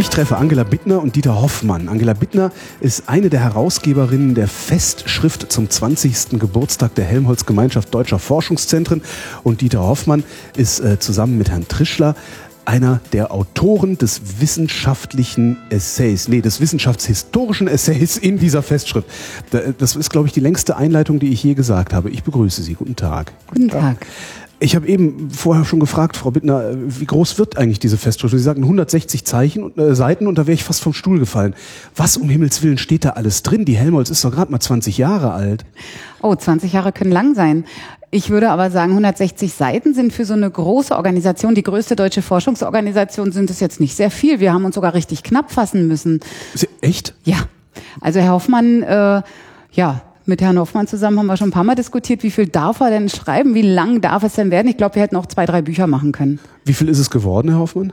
Ich treffe Angela Bittner und Dieter Hoffmann. Angela Bittner ist eine der Herausgeberinnen der Festschrift zum 20. Geburtstag der Helmholtz Gemeinschaft Deutscher Forschungszentren und Dieter Hoffmann ist äh, zusammen mit Herrn Trischler einer der Autoren des wissenschaftlichen Essays, nee, des wissenschaftshistorischen Essays in dieser Festschrift. Das ist, glaube ich, die längste Einleitung, die ich je gesagt habe. Ich begrüße Sie. Guten Tag. Guten Tag. Ich habe eben vorher schon gefragt, Frau Bittner, wie groß wird eigentlich diese Festschrift? Sie sagten 160 Zeichen, äh, Seiten und da wäre ich fast vom Stuhl gefallen. Was um Himmels Willen steht da alles drin? Die Helmholtz ist doch gerade mal 20 Jahre alt. Oh, 20 Jahre können lang sein. Ich würde aber sagen, 160 Seiten sind für so eine große Organisation, die größte deutsche Forschungsorganisation, sind es jetzt nicht sehr viel. Wir haben uns sogar richtig knapp fassen müssen. Echt? Ja. Also Herr Hoffmann, äh, ja, mit Herrn Hoffmann zusammen haben wir schon ein paar Mal diskutiert, wie viel darf er denn schreiben, wie lang darf es denn werden? Ich glaube, wir hätten auch zwei, drei Bücher machen können. Wie viel ist es geworden, Herr Hoffmann?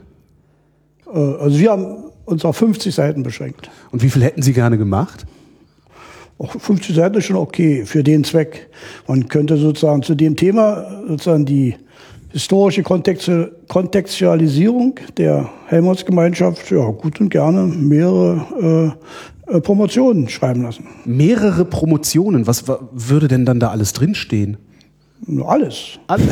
Äh, also wir haben uns auf 50 Seiten beschränkt. Und wie viel hätten Sie gerne gemacht? Auch 50 Seiten ist schon okay für den Zweck. Man könnte sozusagen zu dem Thema sozusagen die historische Kontextualisierung der Helmholtz-Gemeinschaft ja gut und gerne mehrere äh, äh, Promotionen schreiben lassen. Mehrere Promotionen? Was würde denn dann da alles drinstehen? Alles. Alles.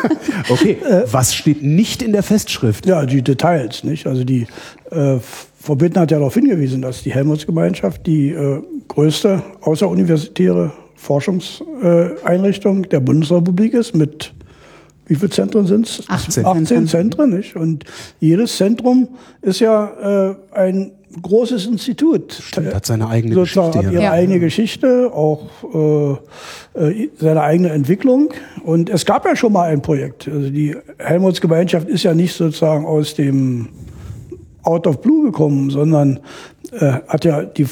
okay. Was steht nicht in der Festschrift? Ja, die Details, nicht? Also die äh, Frau Bittner hat ja darauf hingewiesen, dass die Helmholtz-Gemeinschaft die äh, größte außeruniversitäre Forschungseinrichtung der Bundesrepublik ist mit wie viele Zentren sind es? 18. 18 Zentren, nicht? Und jedes Zentrum ist ja äh, ein großes Institut. Stimmt, hat seine eigene Sozusagen Geschichte. Hat ihre ja. eigene Geschichte, auch äh, äh, seine eigene Entwicklung. Und es gab ja schon mal ein Projekt. Also die Helmholtz-Gemeinschaft ist ja nicht sozusagen aus dem Out of Blue gekommen, sondern äh, hat ja die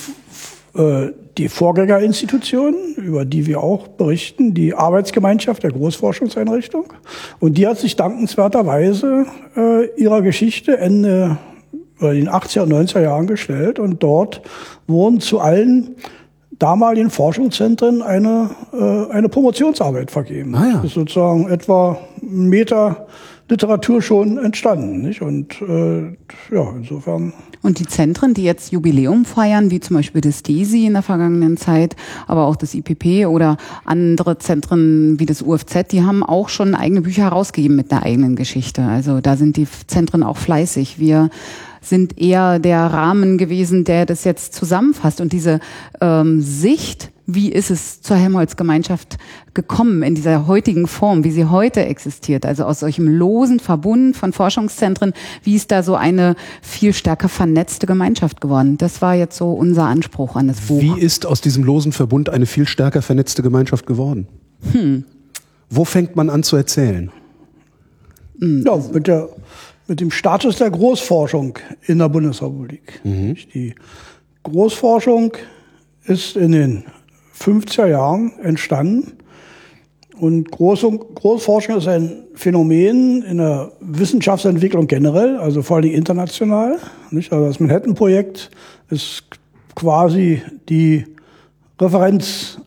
äh, die Vorgängerinstitution, über die wir auch berichten, die Arbeitsgemeinschaft der Großforschungseinrichtung. Und die hat sich dankenswerterweise äh, ihrer Geschichte Ende in den 80er und 90er Jahren gestellt. Und dort wurden zu allen damaligen Forschungszentren eine, äh, eine Promotionsarbeit vergeben. Ah ja. Das ist sozusagen etwa ein Meter Literatur schon entstanden. Nicht? Und äh, ja, insofern Und die Zentren, die jetzt Jubiläum feiern, wie zum Beispiel das DESI in der vergangenen Zeit, aber auch das IPP oder andere Zentren wie das UFZ, die haben auch schon eigene Bücher herausgegeben mit einer eigenen Geschichte. Also da sind die Zentren auch fleißig. Wir sind eher der Rahmen gewesen, der das jetzt zusammenfasst. Und diese ähm, Sicht, wie ist es zur Helmholtz-Gemeinschaft gekommen in dieser heutigen Form, wie sie heute existiert, also aus solchem losen Verbund von Forschungszentren, wie ist da so eine viel stärker vernetzte Gemeinschaft geworden? Das war jetzt so unser Anspruch an das Buch. Wie ist aus diesem losen Verbund eine viel stärker vernetzte Gemeinschaft geworden? Hm. Wo fängt man an zu erzählen? Ja, mit, der, mit dem Status der Großforschung in der Bundesrepublik. Die Großforschung ist in den 50er Jahren entstanden. Und Groß Großforschung ist ein Phänomen in der Wissenschaftsentwicklung generell, also vor allem international. Nicht? Also das Manhattan-Projekt ist quasi die Referenzgröße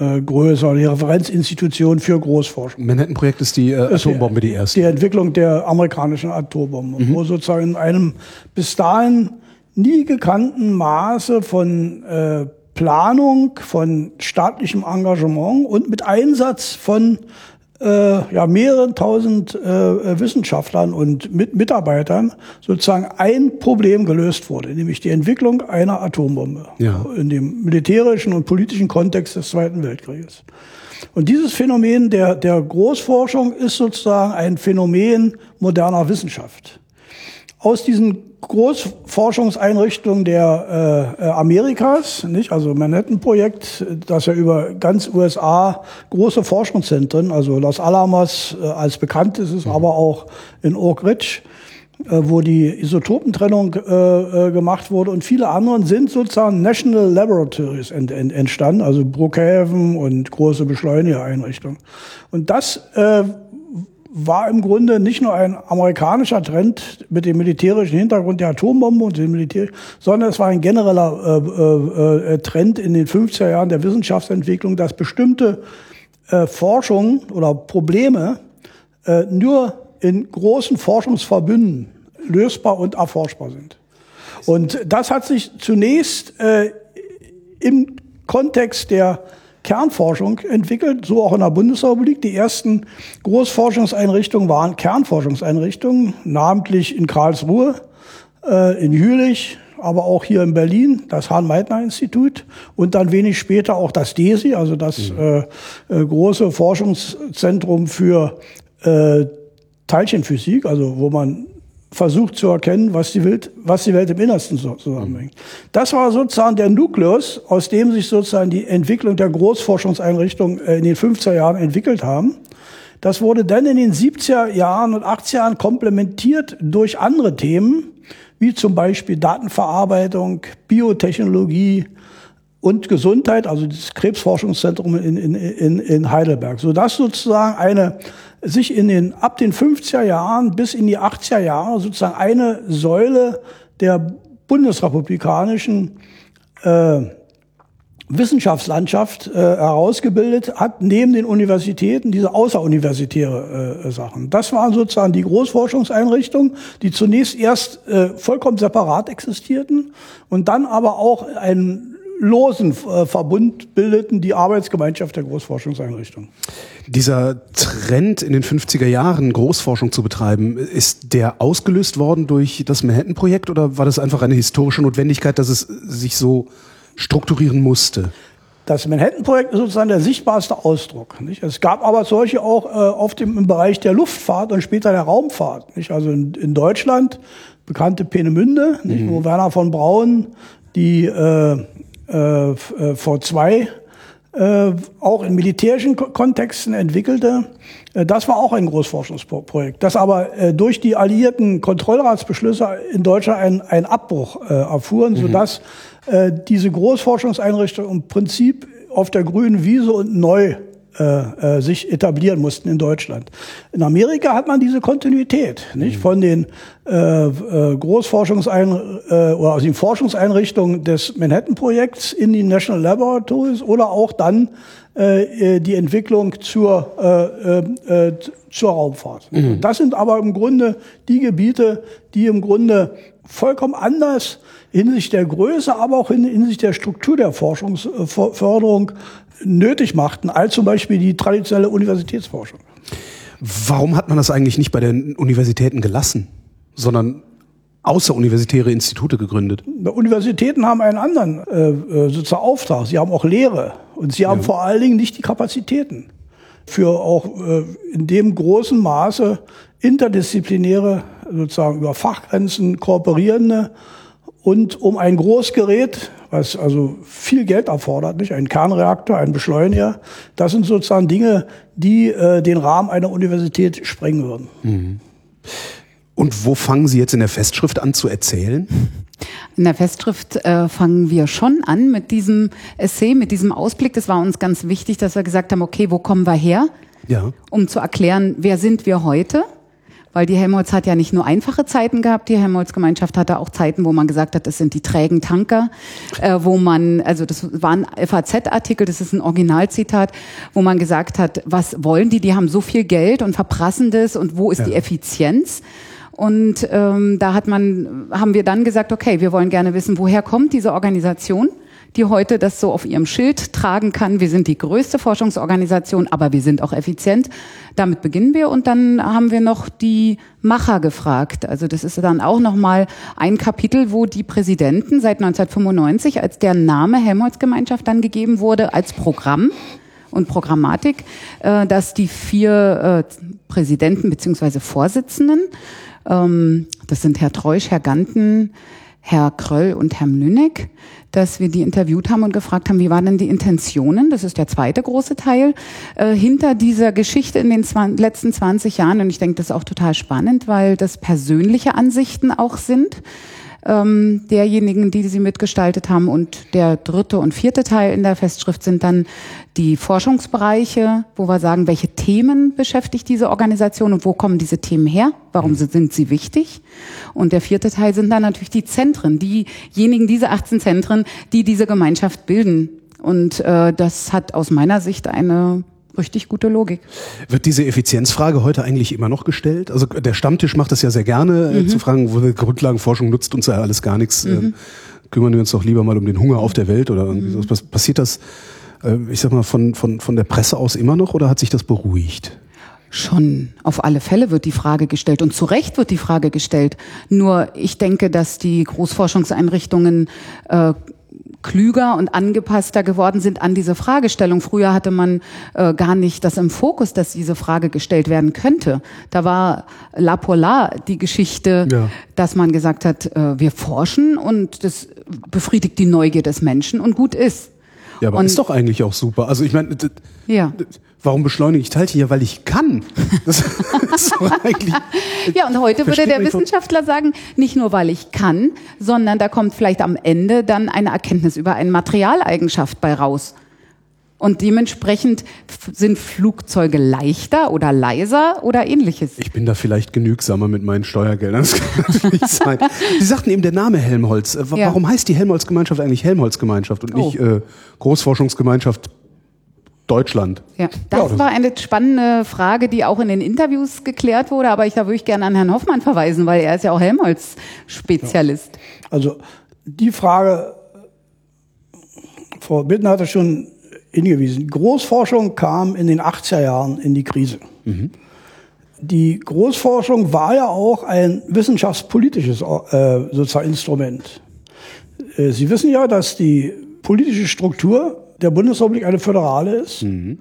äh, äh, die Referenzinstitution für Großforschung. Manhattan-Projekt ist die äh, Atombombe, die erste. Die Entwicklung der amerikanischen Atombombe, wo sozusagen in einem bis dahin nie gekannten Maße von äh, Planung, von staatlichem Engagement und mit Einsatz von äh, ja, mehreren tausend äh, Wissenschaftlern und mit Mitarbeitern sozusagen ein Problem gelöst wurde, nämlich die Entwicklung einer Atombombe Ja. in dem militärischen und politischen Kontext des Zweiten Weltkrieges. Und dieses Phänomen der, der Großforschung ist sozusagen ein Phänomen moderner Wissenschaft. Aus diesen Großforschungseinrichtungen der äh, äh, Amerikas, nicht? also Manhattan-Projekt, das ja über ganz USA große Forschungszentren, also Los Alamos äh, als bekannt ist es, aber auch in Oak Ridge, äh, wo die Isotopentrennung äh, äh, gemacht wurde und viele anderen sind sozusagen National Laboratories ent, ent, entstanden, also Brookhaven und große Beschleunigereinrichtungen. Und das äh, war im Grunde nicht nur ein amerikanischer Trend mit dem militärischen Hintergrund der Atombombe und dem Militär, sondern es war ein genereller äh, äh, äh Trend in den 50er Jahren der Wissenschaftsentwicklung, dass bestimmte äh, Forschungen oder Probleme äh, nur in großen Forschungsverbünden lösbar und erforschbar sind. Und das hat sich zunächst äh, im Kontext der Kernforschung entwickelt, so auch in der Bundesrepublik. Die ersten Großforschungseinrichtungen waren Kernforschungseinrichtungen, namentlich in Karlsruhe, äh, in Jülich, aber auch hier in Berlin, das Hahn-Meitner-Institut und dann wenig später auch das DESI, also das mhm. äh, äh, große Forschungszentrum für äh, Teilchenphysik, also wo man versucht zu erkennen, was die Welt, was die Welt im Innersten zusammenhängt. Das war sozusagen der Nukleus, aus dem sich sozusagen die Entwicklung der Großforschungseinrichtungen äh, in den 50er Jahren entwickelt haben. Das wurde dann in den 70er Jahren und 80er Jahren komplementiert durch andere Themen, wie zum Beispiel Datenverarbeitung, Biotechnologie, und Gesundheit, also das Krebsforschungszentrum in, in, in, in Heidelberg, sodass sozusagen eine sich in den ab den 50er Jahren bis in die 80er Jahre sozusagen eine Säule der bundesrepublikanischen äh, Wissenschaftslandschaft äh, herausgebildet hat, neben den Universitäten diese außeruniversitäre äh, Sachen. Das waren sozusagen die Großforschungseinrichtungen, die zunächst erst äh, vollkommen separat existierten und dann aber auch einen losen äh, Verbund bildeten die Arbeitsgemeinschaft der Großforschungseinrichtungen. Dieser Trend in den 50er Jahren, Großforschung zu betreiben, ist der ausgelöst worden durch das Manhattan-Projekt oder war das einfach eine historische Notwendigkeit, dass es sich so strukturieren musste? Das Manhattan-Projekt ist sozusagen der sichtbarste Ausdruck. Nicht? Es gab aber solche auch äh, auf dem im Bereich der Luftfahrt und später der Raumfahrt. Nicht? Also in, in Deutschland bekannte Peenemünde, nicht? Mhm. wo Werner von Braun die äh, äh, äh V2 äh, auch in militärischen Kontexten entwickelte. Äh, das war auch ein Großforschungsprojekt, das aber äh, durch die alliierten Kontrollratsbeschlüsse in Deutschland einen, einen Abbruch äh, erfuhren, mhm. sodass äh, diese Großforschungseinrichtungen im Prinzip auf der grünen Wiese und neu äh, äh, sich etablieren mussten in Deutschland. In Amerika hat man diese Kontinuität, nicht? Mhm. Von den äh, äh, Großforschungsein äh, oder aus den Forschungseinrichtungen des Manhattan-Projekts in die National Laboratories oder auch dann äh, äh die Entwicklung zur, äh, äh, zur Raumfahrt. Mhm. Das sind aber im Grunde die Gebiete, die im Grunde vollkommen anders hinsichtlich der Größe, aber auch hinsichtlich der Struktur der Forschungsförderung nötig machten, als zum Beispiel die traditionelle Universitätsforschung. Warum hat man das eigentlich nicht bei den Universitäten gelassen, sondern außeruniversitäre Institute gegründet? Universitäten haben einen anderen äh, äh, sozusagen Auftrag. Sie haben auch Lehre und sie haben ja. vor allen Dingen nicht die Kapazitäten für auch äh, in dem großen Maße interdisziplinäre, sozusagen über Fachgrenzen kooperierende und um ein Großgerät, was also viel Geld erfordert, nicht ein Kernreaktor, ein Beschleuniger, das sind sozusagen Dinge, die äh, den Rahmen einer Universität sprengen würden. Mhm. Und wo fangen Sie jetzt in der Festschrift an zu erzählen? In der Festschrift äh, fangen wir schon an mit diesem Essay, mit diesem Ausblick. Das war uns ganz wichtig, dass wir gesagt haben, okay, wo kommen wir her? Ja. Um zu erklären, wer sind wir heute? Weil die Helmholtz hat ja nicht nur einfache Zeiten gehabt, die Helmholtz-Gemeinschaft hatte auch Zeiten, wo man gesagt hat, das sind die trägen Tanker, äh, wo man, also das war ein FAZ-Artikel, das ist ein Originalzitat, wo man gesagt hat, was wollen die, die haben so viel Geld und verprassen das und wo ist ja. die Effizienz? Und ähm, da hat man, haben wir dann gesagt, okay, wir wollen gerne wissen, woher kommt diese Organisation? Die heute das so auf ihrem Schild tragen kann. Wir sind die größte Forschungsorganisation, aber wir sind auch effizient. Damit beginnen wir und dann haben wir noch die Macher gefragt. Also das ist dann auch nochmal ein Kapitel, wo die Präsidenten seit 1995, als der Name Helmholtz-Gemeinschaft dann gegeben wurde, als Programm und Programmatik, äh, dass die vier äh, Präsidenten beziehungsweise Vorsitzenden, ähm, das sind Herr Treusch, Herr Ganten, Herr Kröll und Herr Mlüneck, dass wir die interviewt haben und gefragt haben, wie waren denn die Intentionen, das ist der zweite große Teil, äh, hinter dieser Geschichte in den zwan letzten 20 Jahren. Und ich denke, das ist auch total spannend, weil das persönliche Ansichten auch sind ähm, derjenigen, die sie mitgestaltet haben. Und der dritte und vierte Teil in der Festschrift sind dann die Forschungsbereiche, wo wir sagen, welche Themen beschäftigt diese Organisation und wo kommen diese Themen her? Warum mhm. sind sie wichtig? Und der vierte Teil sind dann natürlich die Zentren, diejenigen, diese 18 Zentren, die diese Gemeinschaft bilden. Und äh, das hat aus meiner Sicht eine richtig gute Logik. Wird diese Effizienzfrage heute eigentlich immer noch gestellt? Also der Stammtisch macht das ja sehr gerne, äh, mhm. zu fragen, wo die Grundlagenforschung nutzt uns ja alles gar nichts. Mhm. Ähm, kümmern wir uns doch lieber mal um den Hunger auf der Welt oder irgendwie mhm. so. Passiert das, äh, ich sag mal, von, von, von der Presse aus immer noch oder hat sich das beruhigt? Schon, auf alle Fälle wird die Frage gestellt und zu Recht wird die Frage gestellt. Nur ich denke, dass die Großforschungseinrichtungen äh, klüger und angepasster geworden sind an diese Fragestellung. Früher hatte man äh, gar nicht das im Fokus, dass diese Frage gestellt werden könnte. Da war La Polar die Geschichte, ja. dass man gesagt hat, äh, wir forschen und das befriedigt die Neugier des Menschen und gut ist. Ja, aber und, ist doch eigentlich auch super. Also ich meine, ja. Warum beschleunige ich Teilchen? Ja, weil ich kann. Das ist doch eigentlich, ja, und heute würde der Wissenschaftler sagen, nicht nur weil ich kann, sondern da kommt vielleicht am Ende dann eine Erkenntnis über eine Materialeigenschaft bei raus. Und dementsprechend sind Flugzeuge leichter oder leiser oder ähnliches. Ich bin da vielleicht genügsamer mit meinen Steuergeldern. Das kann natürlich sein. Sie sagten eben der Name Helmholtz. Warum ja. heißt die Helmholtz-Gemeinschaft eigentlich Helmholtz-Gemeinschaft und nicht oh. äh, Großforschungsgemeinschaft Deutschland. Ja, das ja, war eine spannende Frage, die auch in den Interviews geklärt wurde, aber ich da würde ich gerne an Herrn Hoffmann verweisen, weil er ist ja auch Helmholtz-Spezialist. Ja. Also die Frage, Frau Bittner hatte schon hingewiesen. Großforschung kam in den 80er Jahren in die Krise. Mhm. Die Großforschung war ja auch ein wissenschaftspolitisches äh, sozusagen Instrument. Äh, Sie wissen ja, dass die politische Struktur der Bundesrepublik eine föderale ist, mhm.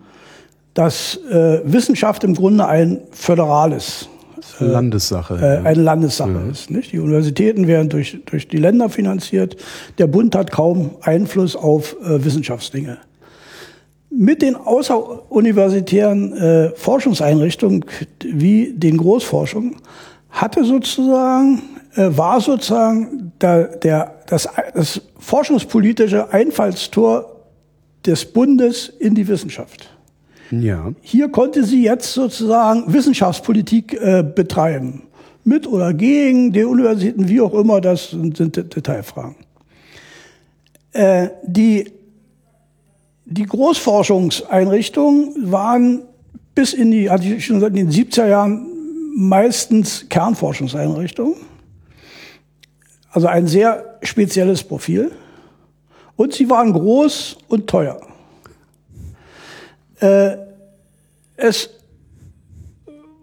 dass äh, Wissenschaft im Grunde ein föderales äh, Landessache. Äh, eine Landessache ja. ist. Nicht? Die Universitäten werden durch, durch die Länder finanziert. Der Bund hat kaum Einfluss auf äh, Wissenschaftsdinge mit den außeruniversitären äh, Forschungseinrichtungen wie den Großforschungen hatte sozusagen äh, war sozusagen der, der, das, das forschungspolitische Einfallstor des Bundes in die Wissenschaft. Ja. Hier konnte sie jetzt sozusagen Wissenschaftspolitik äh, betreiben. Mit oder gegen die Universitäten, wie auch immer, das sind, sind Detailfragen. Äh, die die Großforschungseinrichtungen waren bis in die, hatte ich schon seit den 70er Jahren, meistens Kernforschungseinrichtungen. Also ein sehr spezielles Profil. Und sie waren groß und teuer. Äh, es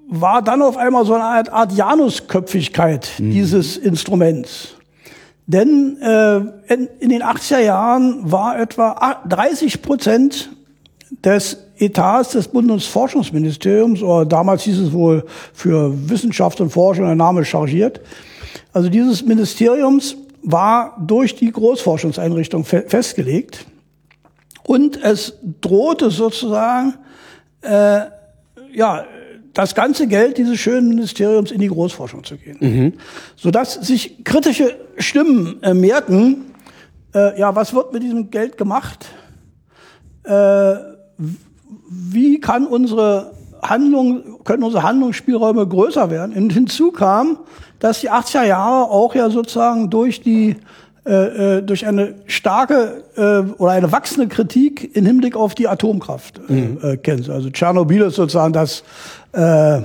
war dann auf einmal so eine Art, Art Janusköpfigkeit mhm. dieses Instruments. Denn äh, in, in den 80er Jahren war etwa 30 Prozent des Etats des Bundesforschungsministeriums, oder damals hieß es wohl für Wissenschaft und Forschung der Name chargiert, also dieses Ministeriums war durch die Großforschungseinrichtung fe festgelegt und es drohte sozusagen äh, ja das ganze Geld dieses schönen Ministeriums in die Großforschung zu gehen. Mhm. Sodass sich kritische Stimmen äh, mehrten, äh, ja, was wird mit diesem Geld gemacht? Äh, wie kann unsere Handlung, können unsere Handlungsspielräume größer werden? Und hinzu kam, dass die 80er Jahre auch ja sozusagen durch die äh, äh, durch eine starke äh, oder eine wachsende Kritik im Hinblick auf die Atomkraft äh, mhm. äh, kennt. Also Tschernobyl ist sozusagen das äh,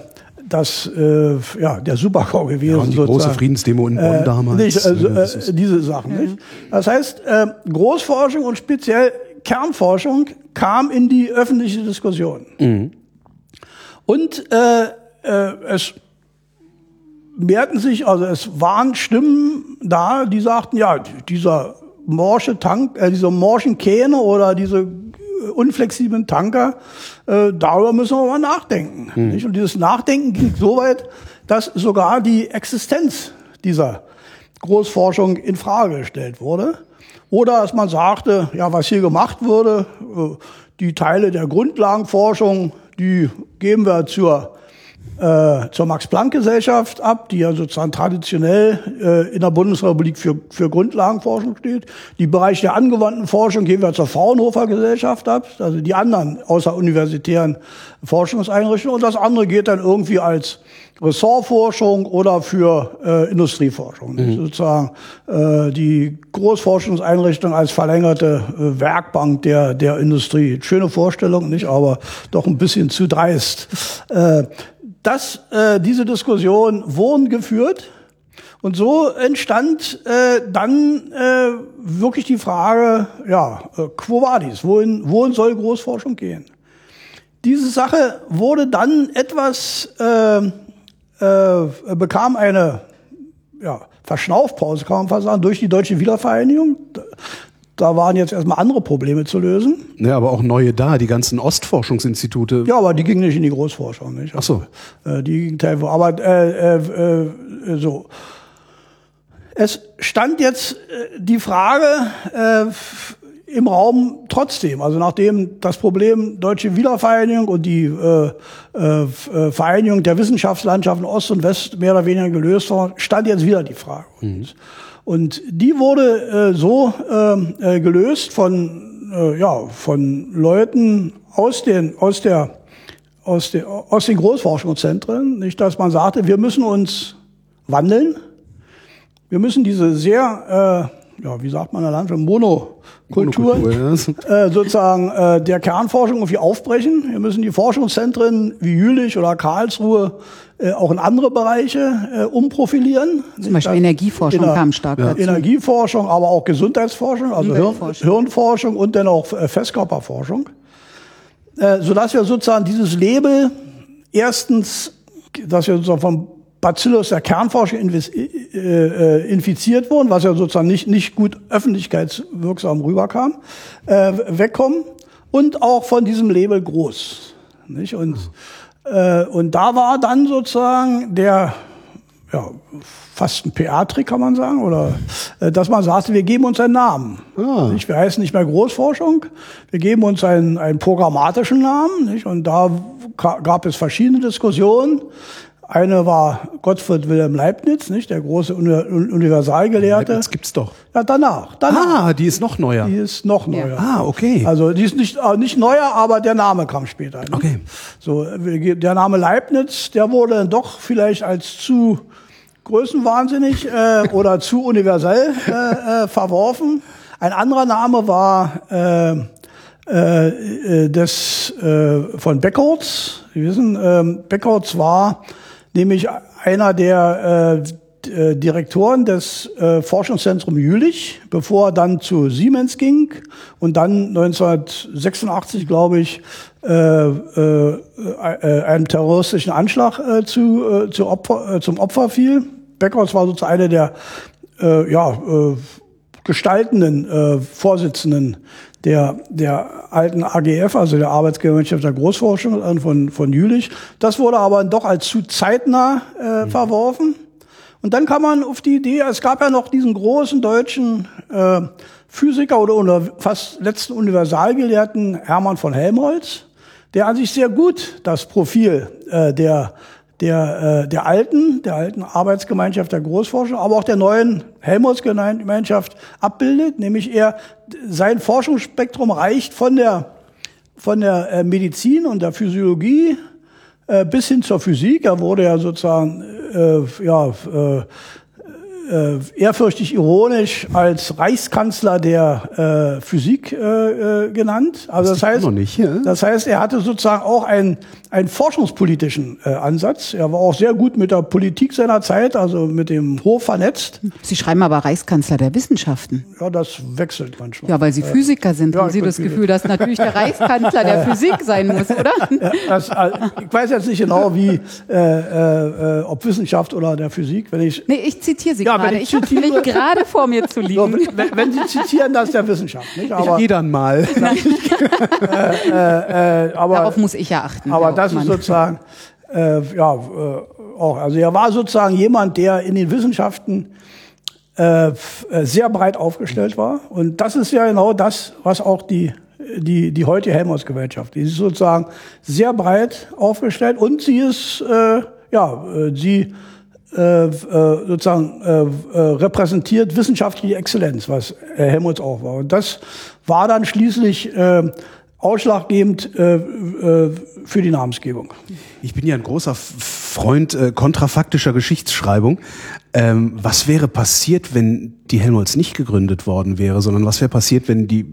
das äh, ja der Supergau gewesen. Ja, und die sozusagen. große Friedensdemo in Bonn äh, damals. Nicht, also, äh, diese Sachen. Mhm. Nicht? Das heißt, äh, Großforschung und speziell Kernforschung kam in die öffentliche Diskussion. Mhm. Und äh, äh, es mehrten sich, also es waren Stimmen da, die sagten, ja, dieser morsche Tank, äh, diese morschen Kähne oder diese äh, unflexiblen Tanker, äh, darüber müssen wir mal nachdenken. Hm. Nicht? Und dieses Nachdenken ging so weit, dass sogar die Existenz dieser Großforschung in Frage gestellt wurde. Oder dass man sagte, ja, was hier gemacht wurde, äh, die Teile der Grundlagenforschung, die geben wir zur äh, zur Max-Planck-Gesellschaft ab, die ja sozusagen traditionell äh, in der Bundesrepublik für, für Grundlagenforschung steht. Die Bereich der angewandten Forschung geben wir zur Fraunhofer-Gesellschaft ab, also die anderen außeruniversitären Forschungseinrichtungen. Und das andere geht dann irgendwie als Ressortforschung oder für äh, Industrieforschung. Mhm. Sozusagen äh, die Großforschungseinrichtung als verlängerte äh, Werkbank der, der Industrie. Schöne Vorstellung, nicht, aber doch ein bisschen zu dreist. Äh, dass äh, diese Diskussion wurden geführt und so entstand äh, dann äh, wirklich die Frage, ja, äh, quo vadis, wohin, wohin soll Großforschung gehen? Diese Sache wurde dann etwas, äh, äh, bekam eine ja, Verschnaufpause, kann man fast sagen, durch die deutsche Wiedervereinigung. Da waren jetzt erstmal andere Probleme zu lösen. Ja, aber auch neue da, die ganzen Ostforschungsinstitute. Ja, aber die gingen nicht in die Großforschung, nicht? Ach so. Äh, die gingen teilweise, aber äh, äh, äh, so. Es stand jetzt äh, die Frage äh, im Raum trotzdem, also nachdem das Problem deutsche Wiedervereinigung und die äh, äh, Vereinigung der Wissenschaftslandschaften Ost und West mehr oder weniger gelöst war, stand jetzt wieder die Frage. Mhm. Und die wurde äh, so äh, gelöst von, äh, ja, von Leuten aus, den, aus, der, aus, der, aus den Großforschungszentren, nicht, dass man sagte, wir müssen uns wandeln. Wir müssen diese sehr, äh, ja, wie sagt man in der Landschaft, Monokulturen Monokultur, ja. äh, sozusagen äh, der Kernforschung irgendwie aufbrechen. Wir müssen die Forschungszentren wie Jülich oder Karlsruhe äh, auch in andere Bereiche äh, umprofilieren. Zum Beispiel das, Energieforschung der, kam stark ja. dazu. Energieforschung, aber auch Gesundheitsforschung, also Hirn, Hirnforschung und dann auch äh, Festkörperforschung. Äh, sodass wir sozusagen dieses Label erstens, dass wir sozusagen vom Bacillus der Kernforschung äh, äh, infiziert wurden, was ja sozusagen nicht, nicht gut öffentlichkeitswirksam rüberkam, äh, wegkommen und auch von diesem Label groß. Nicht? Und. Äh, und da war dann sozusagen der, ja, fast ein PR-Trick kann man sagen, oder äh, dass man sagte, wir geben uns einen Namen. Ah. Nicht? Wir heißen nicht mehr Großforschung, wir geben uns einen, einen programmatischen Namen. Nicht? Und da gab es verschiedene Diskussionen. Eine war Gottfried Wilhelm Leibniz, nicht der große Universalgelehrte. Leibniz gibt's doch. Ja, danach, danach. Ah, die ist noch neuer. Die ist noch neuer. Ah, okay. Also die ist nicht äh, nicht neuer, aber der Name kam später. Nicht? Okay. So der Name Leibniz, der wurde doch vielleicht als zu größenwahnsinnig äh, oder zu universell äh, äh, verworfen. Ein anderer Name war äh, äh, äh des äh, von Beckholz. Sie wissen, äh, Beckholz war nämlich einer der äh, äh, Direktoren des äh, Forschungszentrums Jülich, bevor er dann zu Siemens ging und dann 1986, glaube ich, äh, äh, äh, einem terroristischen Anschlag äh, zu, äh, zu Opfer, äh, zum Opfer fiel. Beckhaus war sozusagen einer der äh, ja, äh, gestaltenden äh, Vorsitzenden der, der alten AGF, also der Arbeitsgemeinschaft der Großforschung von, von Jülich. Das wurde aber doch als zu zeitnah äh, mhm. verworfen. Und dann kam man auf die Idee, es gab ja noch diesen großen deutschen äh, Physiker oder, oder fast letzten Universalgelehrten Hermann von Helmholtz, der an sich sehr gut das Profil äh, der der, äh, der alten, der alten Arbeitsgemeinschaft der Großforschung, aber auch der neuen Helmholtz-Gemeinschaft abbildet, nämlich er, sein Forschungsspektrum reicht von der, von der äh, Medizin und der Physiologie äh, bis hin zur Physik. Er wurde ja sozusagen, äh, ja, äh, äh, ehrfürchtig ironisch als Reichskanzler der äh, Physik äh, äh, genannt. Also das, das heißt, nicht, ja? das heißt, er hatte sozusagen auch einen, einen forschungspolitischen äh, Ansatz. Er war auch sehr gut mit der Politik seiner Zeit, also mit dem Hof vernetzt. Sie schreiben aber Reichskanzler der Wissenschaften. Ja, das wechselt manchmal. Ja, weil Sie Physiker sind, ja, haben Sie das Gefühl, dass natürlich der Reichskanzler der Physik sein muss, oder? Ja, das, also, ich weiß jetzt nicht genau, wie äh, äh, ob Wissenschaft oder der Physik. Wenn ich nee, ich zitiere Sie ja, gerade. Ich habe nämlich gerade vor mir zu liegen. So, wenn, wenn, Sie zitieren, das ist der Wissenschaft. Nicht? Aber, ich gehe dann mal. äh, äh, äh, aber, Darauf muss ich ja achten. Aber das ist sozusagen, äh, ja, äh, auch. Also er war sozusagen jemand, der in den Wissenschaften äh, sehr breit aufgestellt war. Und das ist ja genau das, was auch die die, die heutige Helmholtz-Gemeinschaft. Die ist sozusagen sehr breit aufgestellt und sie ist, äh, ja, äh, sie äh, äh, sozusagen äh, äh, repräsentiert wissenschaftliche Exzellenz, was Helmholtz auch war. Und das war dann schließlich äh, ausschlaggebend äh, äh, für die Namensgebung. Ich bin ja ein großer Freund äh, kontrafaktischer Geschichtsschreibung. Ähm, was wäre passiert, wenn die Helmholtz nicht gegründet worden wäre, sondern was wäre passiert, wenn die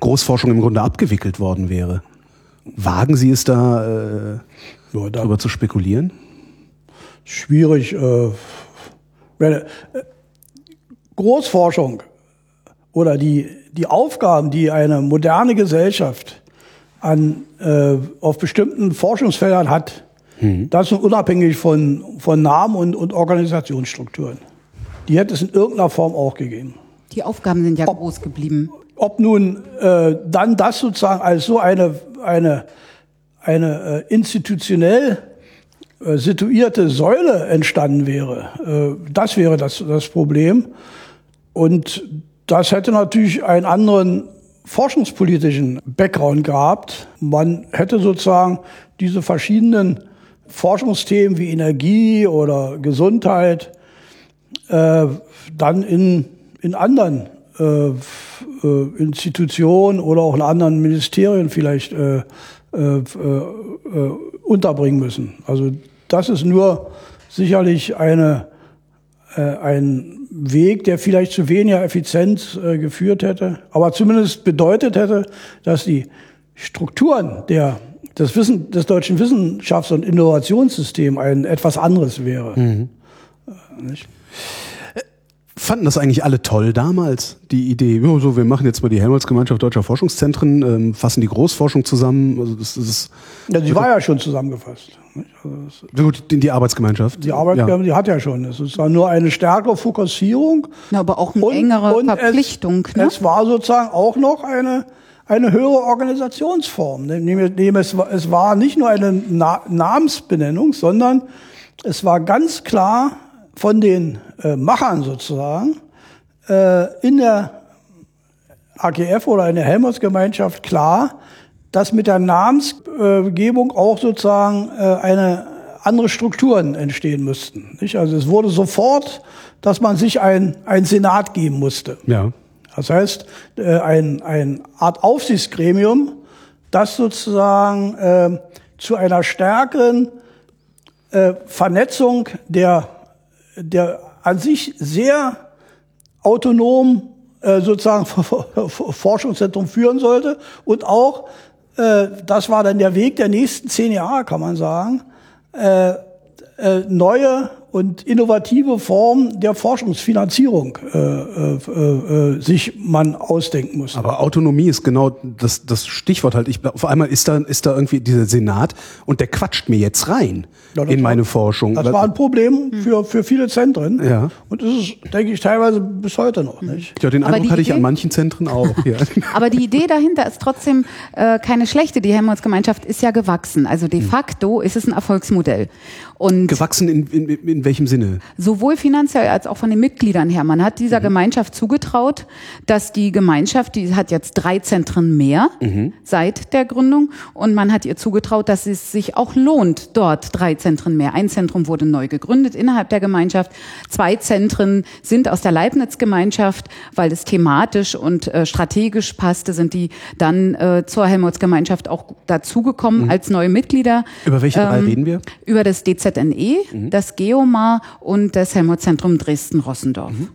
Großforschung im Grunde abgewickelt worden wäre? Wagen Sie es da, äh, ja, da darüber zu spekulieren? Schwierig. Äh, äh, Großforschung oder die, die Aufgaben, die eine moderne Gesellschaft an, äh, auf bestimmten Forschungsfeldern hat, mhm. das ist unabhängig von, von Namen und, und Organisationsstrukturen. Die hätte es in irgendeiner Form auch gegeben. Die Aufgaben sind ja ob, groß geblieben. Ob nun äh, dann das sozusagen als so eine, eine, eine äh, institutionell äh, situierte Säule entstanden wäre, äh, das wäre das, das Problem. Und das hätte natürlich einen anderen forschungspolitischen Background gehabt. Man hätte sozusagen diese verschiedenen Forschungsthemen wie Energie oder Gesundheit äh, dann in, in anderen äh, äh, Institutionen oder auch in anderen Ministerien vielleicht äh, äh, äh, unterbringen müssen. Also das ist nur sicherlich eine, ein Weg, der vielleicht zu weniger Effizienz äh, geführt hätte, aber zumindest bedeutet hätte, dass die Strukturen der, des, Wissen, des deutschen Wissenschafts- und Innovationssystems ein etwas anderes wäre. Mhm. Äh? Fanden das eigentlich alle toll damals, die Idee, oh, so, wir machen jetzt mal die Helmholtz-Gemeinschaft Deutscher Forschungszentren, ähm, fassen die Großforschung zusammen. Also das, das ist ja, die war ja schon zusammengefasst. Also gut, die, die Arbeitsgemeinschaft. Die Arbeitsgemeinschaft, ja. die hat ja schon. Es ist nur eine stärkere Fokussierung. Ja, aber auch eine und, engere und Verpflichtung. Es, ne? es war sozusagen auch noch eine, eine höhere Organisationsform. Es, es war nicht nur eine Na Namensbenennung, sondern es war ganz klar von den äh, Machern sozusagen äh, in der AGF oder in der Helmholtz-Gemeinschaft klar, dass mit der Namensgebung auch sozusagen äh, eine andere Strukturen entstehen müssten. Nicht? Also es wurde sofort, dass man sich ein, ein Senat geben musste. Ja. Das heißt, äh, ein, ein Art Aufsichtsgremium, das sozusagen äh, zu einer stärkeren äh, Vernetzung der der an sich sehr autonom äh, sozusagen Forschungszentrum führen sollte und auch, äh, das war dann der Weg der nächsten zehn Jahre, kann man sagen, äh, neue und innovative Formen der Forschungsfinanzierung äh, äh, äh, sich man ausdenken muss. Aber Autonomie ist genau das, das Stichwort halt. Ich, vor allem ist da, ist da irgendwie dieser Senat und der quatscht mir jetzt rein ja, in meine Forschung. Das war ein Problem für, für viele Zentren. Ja. Und das ist, denke ich, teilweise bis heute noch nicht. Ja, den Eindruck hatte Idee, ich an manchen Zentren auch. Ja. Aber die Idee dahinter ist trotzdem äh, keine schlechte. Die Helmholtz-Gemeinschaft ist ja gewachsen. Also de hm. facto ist es ein Erfolgsmodell. Und gewachsen in, in, in welchem Sinne? Sowohl finanziell als auch von den Mitgliedern her. Man hat dieser mhm. Gemeinschaft zugetraut, dass die Gemeinschaft, die hat jetzt drei Zentren mehr mhm. seit der Gründung und man hat ihr zugetraut, dass es sich auch lohnt, dort drei Zentren mehr. Ein Zentrum wurde neu gegründet innerhalb der Gemeinschaft. Zwei Zentren sind aus der Leibniz-Gemeinschaft, weil es thematisch und äh, strategisch passte, sind die dann äh, zur Helmholtz-Gemeinschaft auch dazugekommen mhm. als neue Mitglieder. Über welche drei ähm, reden wir? Über das DZ DZNE, mhm. das Geomar und das Helmholtz-Zentrum Dresden-Rossendorf. Mhm.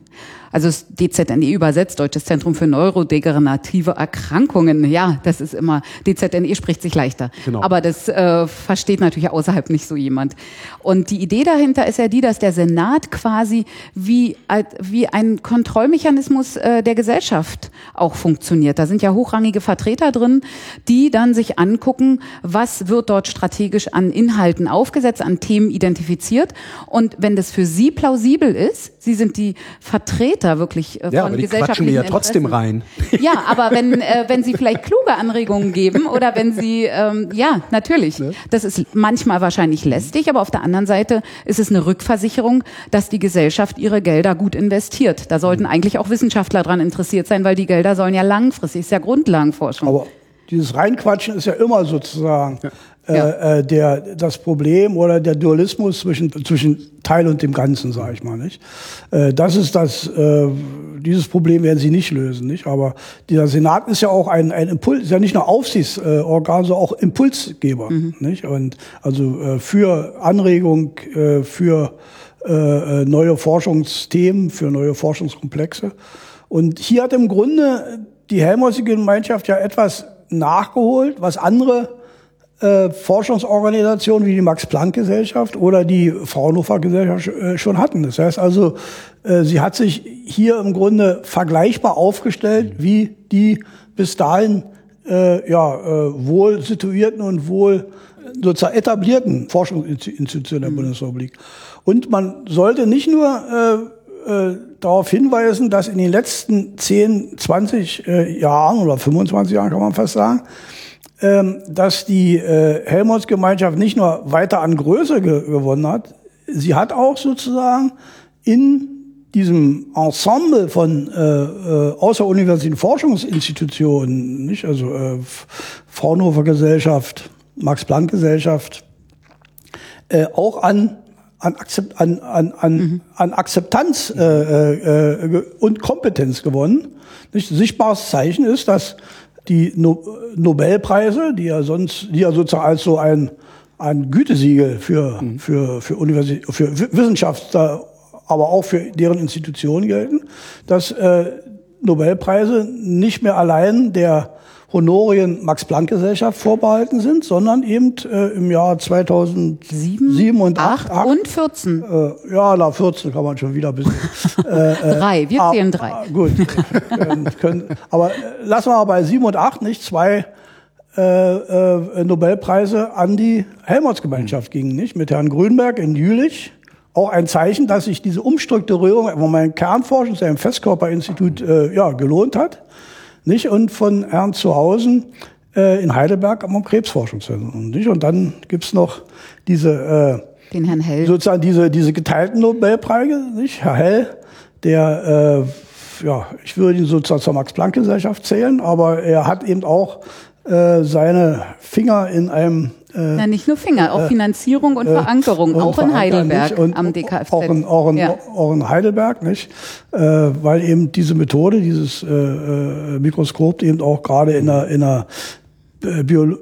Also das DZNE übersetzt, Deutsches Zentrum für neurodegenerative Erkrankungen. Ja, das ist immer, DZNE spricht sich leichter. Genau. Aber das äh, versteht natürlich außerhalb nicht so jemand. Und die Idee dahinter ist ja die, dass der Senat quasi wie, wie ein Kontrollmechanismus äh, der Gesellschaft auch funktioniert. Da sind ja hochrangige Vertreter drin, die dann sich angucken, was wird dort strategisch an Inhalten aufgesetzt, an Themen identifiziert. Und wenn das für sie plausibel ist, sie sind die Vertreter Vertreter wirklich äh, Ja, von aber die quatschen mir ja trotzdem Interessen. rein. Ja, aber wenn, äh, wenn Sie vielleicht kluge Anregungen geben oder wenn Sie, ähm, ja, natürlich. Ne? Das ist manchmal wahrscheinlich lästig, aber auf der anderen Seite ist es eine Rückversicherung, dass die Gesellschaft ihre Gelder gut investiert. Da sollten Mhm. eigentlich auch Wissenschaftler dran interessiert sein, weil die Gelder sollen ja langfristig, ist ja Grundlagenforschung. Aber dieses Reinquatschen ist ja immer sozusagen Ja. äh, äh, der, das Problem oder der Dualismus zwischen, zwischen Teil und dem Ganzen, sage ich mal. Nicht? Äh, das ist das, äh, dieses Problem werden sie nicht lösen. Nicht? Aber dieser Senat ist ja auch ein, ein Impuls, ist ja nicht nur Aufsichtsorgan, sondern auch Impulsgeber. Nicht? Und also äh, für Anregung, äh, für äh, äh, neue Forschungsthemen, für neue Forschungskomplexe. Und hier hat im Grunde die Helmholtz-Gemeinschaft ja etwas nachgeholt, was andere äh, Forschungsorganisationen wie die Max-Planck-Gesellschaft oder die Fraunhofer-Gesellschaft äh, schon hatten. Das heißt also, äh, sie hat sich hier im Grunde vergleichbar aufgestellt wie die bis dahin äh, ja, äh, wohl situierten und wohl sozusagen etablierten Forschungsinstitutionen der Bundesrepublik. Und man sollte nicht nur äh, äh, darauf hinweisen, dass in den letzten 10, 20 äh, Jahren oder 25 Jahren kann man fast sagen, dass die äh, Helmholtz-Gemeinschaft nicht nur weiter an Größe ge gewonnen hat, sie hat auch sozusagen in diesem Ensemble von äh, äh, außeruniversitären Forschungsinstitutionen, nicht also äh, Fraunhofer Gesellschaft, Max-Planck-Gesellschaft, äh, auch an an, Akzept, an, an, an, an Akzeptanz äh, äh, ge- und Kompetenz gewonnen. Nicht? Sichtbares Zeichen ist, dass die no Nobelpreise, die ja sonst, die ja sozusagen als so ein, ein Gütesiegel für, für, für, Universi für Wissenschaftler, aber auch für deren Institutionen gelten, dass äh, Nobelpreise nicht mehr allein der Honorien Max-Planck-Gesellschaft vorbehalten sind, sondern eben äh, im Jahr 2007 und 8, Acht und 14. äh, ja, na 14 kann man schon wieder ein bisschen. drei. Wir Ah, zählen drei. ah, gut. können, können, aber äh, lassen wir mal bei 7 und 8 nicht zwei äh, äh, Nobelpreise an die Helmholtz-Gemeinschaft gingen, nicht? Mit Herrn Grünberg in Jülich. Auch ein Zeichen, dass sich diese Umstrukturierung von meinem Kernforschung einem Festkörperinstitut äh, ja, gelohnt hat. Nicht? Und von Herrn Zuhausen äh, in Heidelberg am Krebsforschungszentrum. Nicht? Und dann gibt's noch diese äh, Den Herrn Hell. sozusagen diese, diese geteilten Nobelpreise, nicht? Herr Hell, der, äh, ja, ich würde ihn sozusagen zur Max-Planck-Gesellschaft zählen, aber er hat eben auch äh, seine Finger in einem äh, Na, nicht nur Finger, auch Finanzierung und Verankerung, und auch in Heidelberg? Und am DKFZ. Auch in, auch in, ja. auch in Heidelberg, nicht? Äh, weil eben diese Methode, dieses äh, äh, Mikroskop eben auch gerade in der, in der äh, Bio,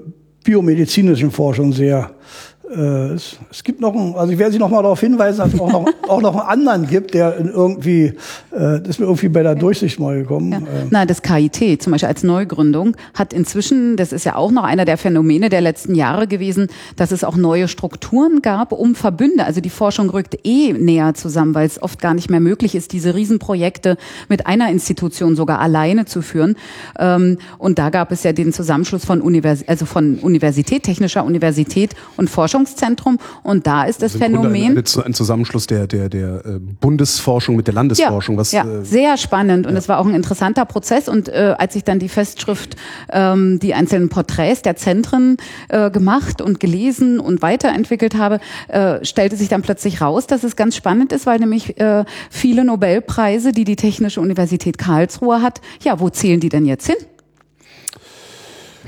biomedizinischen Forschung sehr äh, es, es gibt noch einen, also ich werde Sie noch mal darauf hinweisen, dass es auch noch, auch noch einen anderen gibt, der irgendwie, äh, das ist mir irgendwie bei der Durchsicht mal gekommen. Ja. Äh, Na, das KIT zum Beispiel als Neugründung hat inzwischen, das ist ja auch noch einer der Phänomene der letzten Jahre gewesen, dass es auch neue Strukturen gab, um Verbünde, also die Forschung rückt eh näher zusammen, weil es oft gar nicht mehr möglich ist, diese Riesenprojekte mit einer Institution sogar alleine zu führen. Ähm, und da gab es ja den Zusammenschluss von Univers also von Universität, Technischer Universität und Forschungszentrum. Und da ist das Also Phänomen. Ein, Zusammenschluss der, der, der äh, Bundesforschung mit der Landesforschung. Ja, was, ja äh, sehr spannend und es war auch ein interessanter Prozess und äh, als ich dann die Festschrift, ähm, die einzelnen Porträts der Zentren äh, gemacht und gelesen und weiterentwickelt habe, äh, stellte sich dann plötzlich raus, dass es ganz spannend ist, weil nämlich äh, viele Nobelpreise, die die Technische Universität Karlsruhe hat, ja, wo zählen die denn jetzt hin?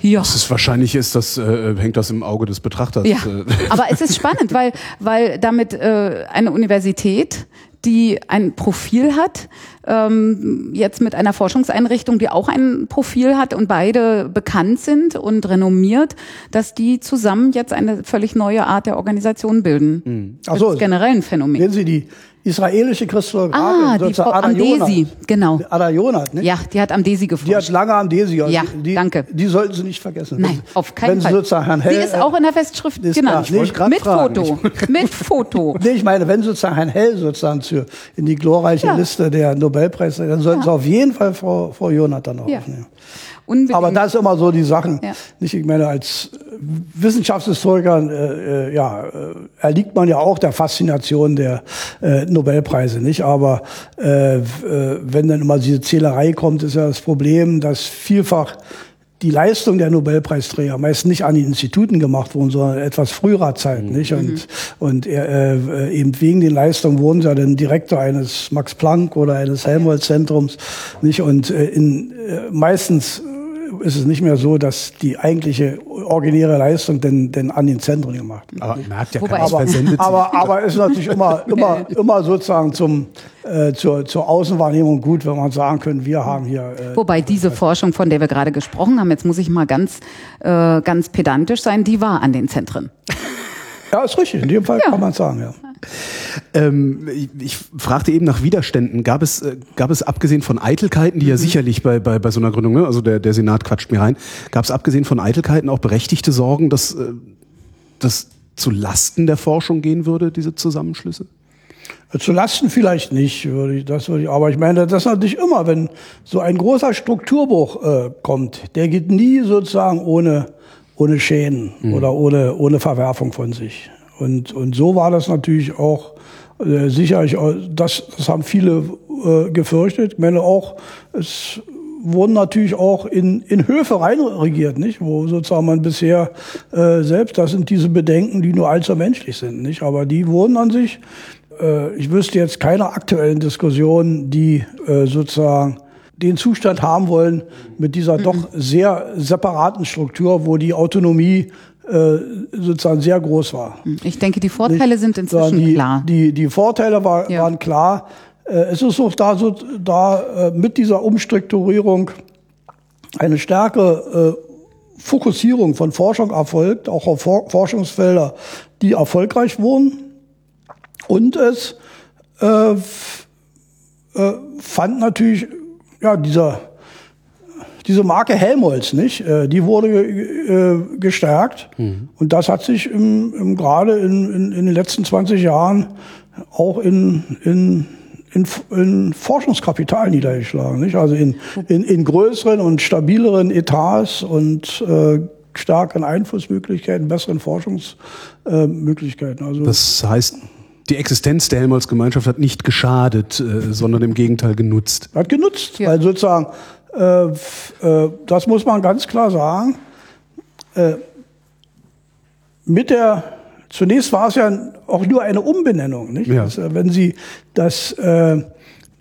Ja. das ist wahrscheinlich ist das äh, hängt das im Auge des Betrachters. Ja, Äh, aber es ist spannend, weil, weil damit äh, eine Universität, die ein Profil hat, ähm, jetzt mit einer Forschungseinrichtung, die auch ein Profil hat und beide bekannt sind und renommiert, dass die zusammen jetzt eine völlig neue Art der Organisation bilden. Ach Das so, ist generell ein Phänomen. Wenn Sie die israelische Christologin, Ah, die Frau Amdesi, genau. Ada Jonat, ne? Ja, die hat am Desi Die hat lange am Desi. Ja, die, danke. Die sollten Sie nicht vergessen. Nein, auf keinen wenn Fall. Sie sozusagen Herrn Hell, Sie ist auch in der Festschrift ist genannt. Nee, mit fragen. Foto. mit Foto. Nee, ich meine, wenn sozusagen Herrn Hell sozusagen zu, in die glorreiche Ja. Liste der Nobelpreise, dann sollten Sie auf jeden Fall Frau, Frau Jonat dann auch Ja. aufnehmen. Unbedingt. Aber das ist immer so die Sachen. Ja. Nicht, ich meine, als Wissenschaftshistorikern äh, äh, ja, äh, erliegt man ja auch der Faszination der äh, Nobelpreise, nicht? Aber äh, äh, wenn dann immer diese Zählerei kommt, ist ja das Problem, dass vielfach die Leistung der Nobelpreisträger meist nicht an die Instituten gemacht wurden, sondern etwas früherer Zeit, mhm. nicht? Und, mhm. und äh, eben wegen den Leistungen wurden sie ja dann Direktor eines Max Planck oder eines Helmholtz-Zentrums, nicht? Und äh, in, äh, meistens ist es nicht mehr so, dass die eigentliche originäre Leistung denn, denn an den Zentren gemacht wird. Aber merkt ja Wobei, aber, aber, aber ist natürlich immer, immer, immer sozusagen zum, äh, zur, zur Außenwahrnehmung gut, wenn man sagen können, wir haben hier. Äh, Wobei diese Forschung, von der wir gerade gesprochen haben, jetzt muss ich mal ganz, äh, ganz pedantisch sein, die war an den Zentren. Ja, ist richtig. In dem Fall ja. kann man sagen, ja. Ähm, ich, ich, fragte eben nach Widerständen. Gab es, äh, gab es abgesehen von Eitelkeiten, die mhm. ja sicherlich bei, bei, bei so einer Gründung, ne? also der, der Senat quatscht mir rein, gab es abgesehen von Eitelkeiten auch berechtigte Sorgen, dass äh, das zu Lasten der Forschung gehen würde, diese Zusammenschlüsse? Zu Lasten vielleicht nicht, würde ich, das würde ich, aber ich meine, das ist natürlich immer, wenn so ein großer Strukturbruch äh, kommt, der geht nie sozusagen ohne, ohne Schäden mhm. oder ohne, ohne Verwerfung von sich. Und, und so war das natürlich auch äh, sicherlich, das, das haben viele äh, gefürchtet. Ich meine auch, es wurden natürlich auch in, in Höfe reinregiert, nicht? Wo sozusagen man bisher äh, selbst, das sind diese Bedenken, die nur allzu menschlich sind, nicht? Aber die wurden an sich, äh, ich wüsste jetzt keiner aktuellen Diskussion, die äh, sozusagen den Zustand haben wollen mit dieser mhm. doch sehr separaten Struktur, wo die Autonomie sozusagen sehr groß war. Ich denke, die Vorteile sind inzwischen die, klar. Die, die Vorteile war, ja. waren klar. Äh, es ist auch da so, da äh, mit dieser Umstrukturierung eine starke Fokussierung von Forschung erfolgt, auch auf Forschungsfelder, die erfolgreich wurden. Und es äh, äh, fand natürlich ja dieser diese Marke Helmholtz, nicht? Äh, die wurde äh, gestärkt. Mhm. Und das hat sich im, im gerade in, in, in den letzten 20 Jahren auch in, in in, in Forschungskapital niedergeschlagen, nicht? Also in, in, in größeren und stabileren Etats und äh, starken Einflussmöglichkeiten, besseren Forschungsmöglichkeiten. Äh, also das heißt, die Existenz der Helmholtz-Gemeinschaft hat nicht geschadet, äh, sondern im Gegenteil genutzt. Hat genutzt, ja. weil sozusagen äh, äh, das muss man ganz klar sagen. Äh, mit der, zunächst war es ja auch nur eine Umbenennung, nicht? Ja. Das, wenn Sie das,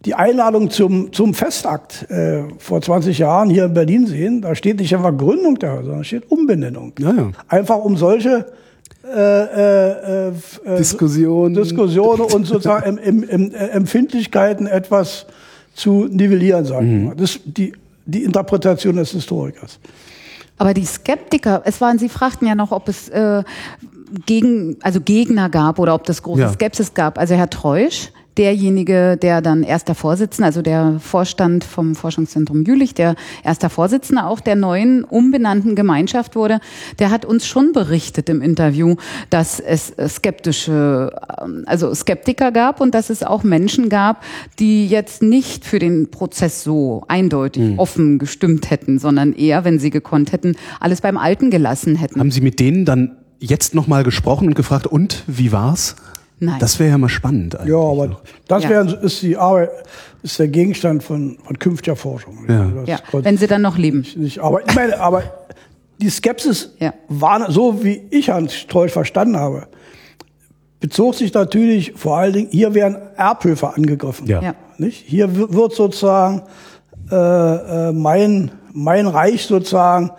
die Einladung zum, zum Festakt äh, vor 20 Jahren hier in Berlin sehen, da steht nicht einfach Gründung da, sondern steht Umbenennung. Ja, ja. Einfach um solche äh, äh, Diskussionen. Diskussionen und sozusagen em, em, em, Empfindlichkeiten etwas zu nivellieren, sagen wir mhm. mal. Das, die die Interpretation des Historikers. Aber die Skeptiker, es waren, Sie fragten ja noch, ob es äh, gegen, also Gegner gab oder ob das große ja. Skepsis gab. Also Herr Treusch, derjenige, der dann erster Vorsitzender, also der Vorstand vom Forschungszentrum Jülich, der erster Vorsitzender auch der neuen umbenannten Gemeinschaft wurde, der hat uns schon berichtet im Interview, dass es skeptische, ähm, also Skeptiker gab und dass es auch Menschen gab, die jetzt nicht für den Prozess so eindeutig mhm. offen gestimmt hätten, sondern eher, wenn sie gekonnt hätten, alles beim Alten gelassen hätten. Haben Sie mit denen dann jetzt nochmal gesprochen und gefragt, und wie war's? Nein. Das wäre ja mal spannend eigentlich. Ja, aber noch. das ja. Wär, ist die Arbeit, ist der Gegenstand von, von künftiger Forschung. Ja. ja wenn sie dann noch leben. Nicht, aber ich meine, aber die Skepsis ja. war so, wie ich Hans Treusch verstanden habe, bezog sich natürlich vor allen Dingen, hier werden Erbhöfe angegriffen. Ja. Nicht? Hier wird sozusagen äh, äh, mein, mein Reich sozusagen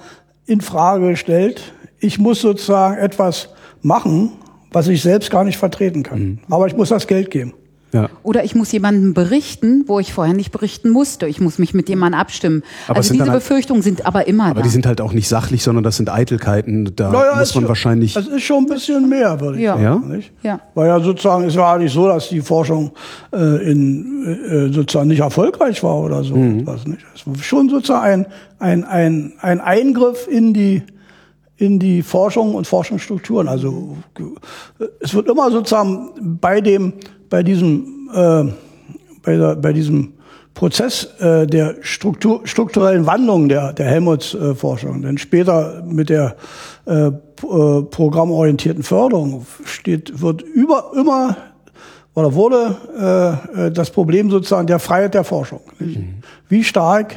in Frage gestellt. Ich muss sozusagen etwas machen, was ich selbst gar nicht vertreten kann. Mhm. Aber ich muss das Geld geben. Ja. Oder ich muss jemandem berichten, wo ich vorher nicht berichten musste. Ich muss mich mit jemandem abstimmen. Aber also diese halt, Befürchtungen sind aber immer aber da. Aber die sind halt auch nicht sachlich, sondern das sind Eitelkeiten. Da naja, muss man wahrscheinlich. Das ist schon ein bisschen mehr, würde ich ja. sagen. Nicht? Ja. Weil ja sozusagen es war nicht so, dass die Forschung äh, in, äh, sozusagen nicht erfolgreich war oder so. Mhm. Was, nicht? Es war schon sozusagen ein, ein, ein, ein Eingriff in die in die Forschung und Forschungsstrukturen. Also es wird immer sozusagen bei dem, bei diesem, äh, bei, der, bei diesem Prozess äh, der Struktur, strukturellen Wandlung der, der Helmholtz-Forschung. Denn später mit der äh, äh, programmorientierten Förderung steht, wird über, immer oder wurde äh, äh, das Problem sozusagen der Freiheit der Forschung. Mhm. Wie stark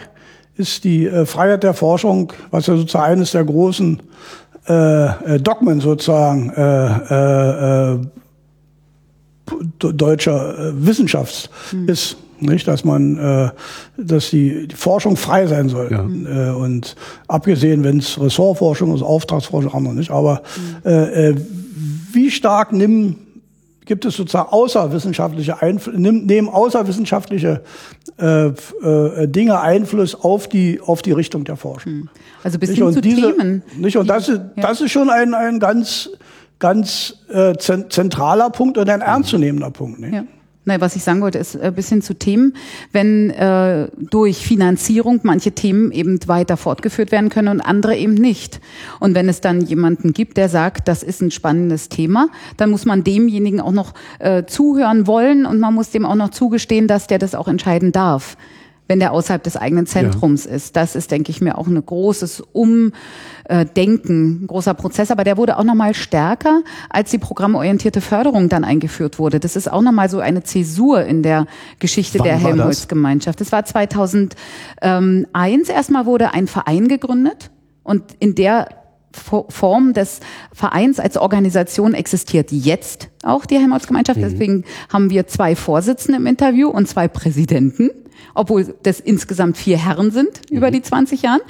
ist die äh, Freiheit der Forschung, was ja sozusagen eines der großen äh, äh Dogmen sozusagen äh, äh, deutscher äh, Wissenschaft mhm. ist nicht, dass man, äh, dass die, die Forschung frei sein soll. Ja. Äh, und abgesehen, wenn es Ressortforschung ist, Auftragsforschung, haben wir nicht. Aber mhm. äh, wie stark nimmt gibt es sozusagen außerwissenschaftliche Einfl nehmen außerwissenschaftliche äh, äh, Dinge Einfluss auf die auf die Richtung der Forschung. Hm. Also bis hin zu diese, Themen. Nicht? Und das ist das ist schon ein ein ganz ganz äh, zentraler Punkt und ein ernstzunehmender Punkt. Nicht? Ja. Nein, was ich sagen wollte, ist ein äh, bisschen zu Themen, wenn äh, durch Finanzierung manche Themen eben weiter fortgeführt werden können und andere eben nicht. Und wenn es dann jemanden gibt, der sagt, das ist ein spannendes Thema, dann muss man demjenigen auch noch äh, zuhören wollen und man muss dem auch noch zugestehen, dass der das auch entscheiden darf wenn der außerhalb des eigenen Zentrums ja. ist. Das ist, denke ich mir, auch ein großes Umdenken, ein großer Prozess. Aber der wurde auch nochmal stärker, als die programmorientierte Förderung dann eingeführt wurde. Das ist auch nochmal so eine Zäsur in der Geschichte Wann der Helmholtz-Gemeinschaft. Das war 2001. Erstmal wurde ein Verein gegründet und in der Form des Vereins als Organisation existiert jetzt auch die Helmholtz-Gemeinschaft. Mhm. Deswegen haben wir zwei Vorsitzende im Interview und zwei Präsidenten obwohl das insgesamt vier Herren sind mhm. über die 20 Jahren.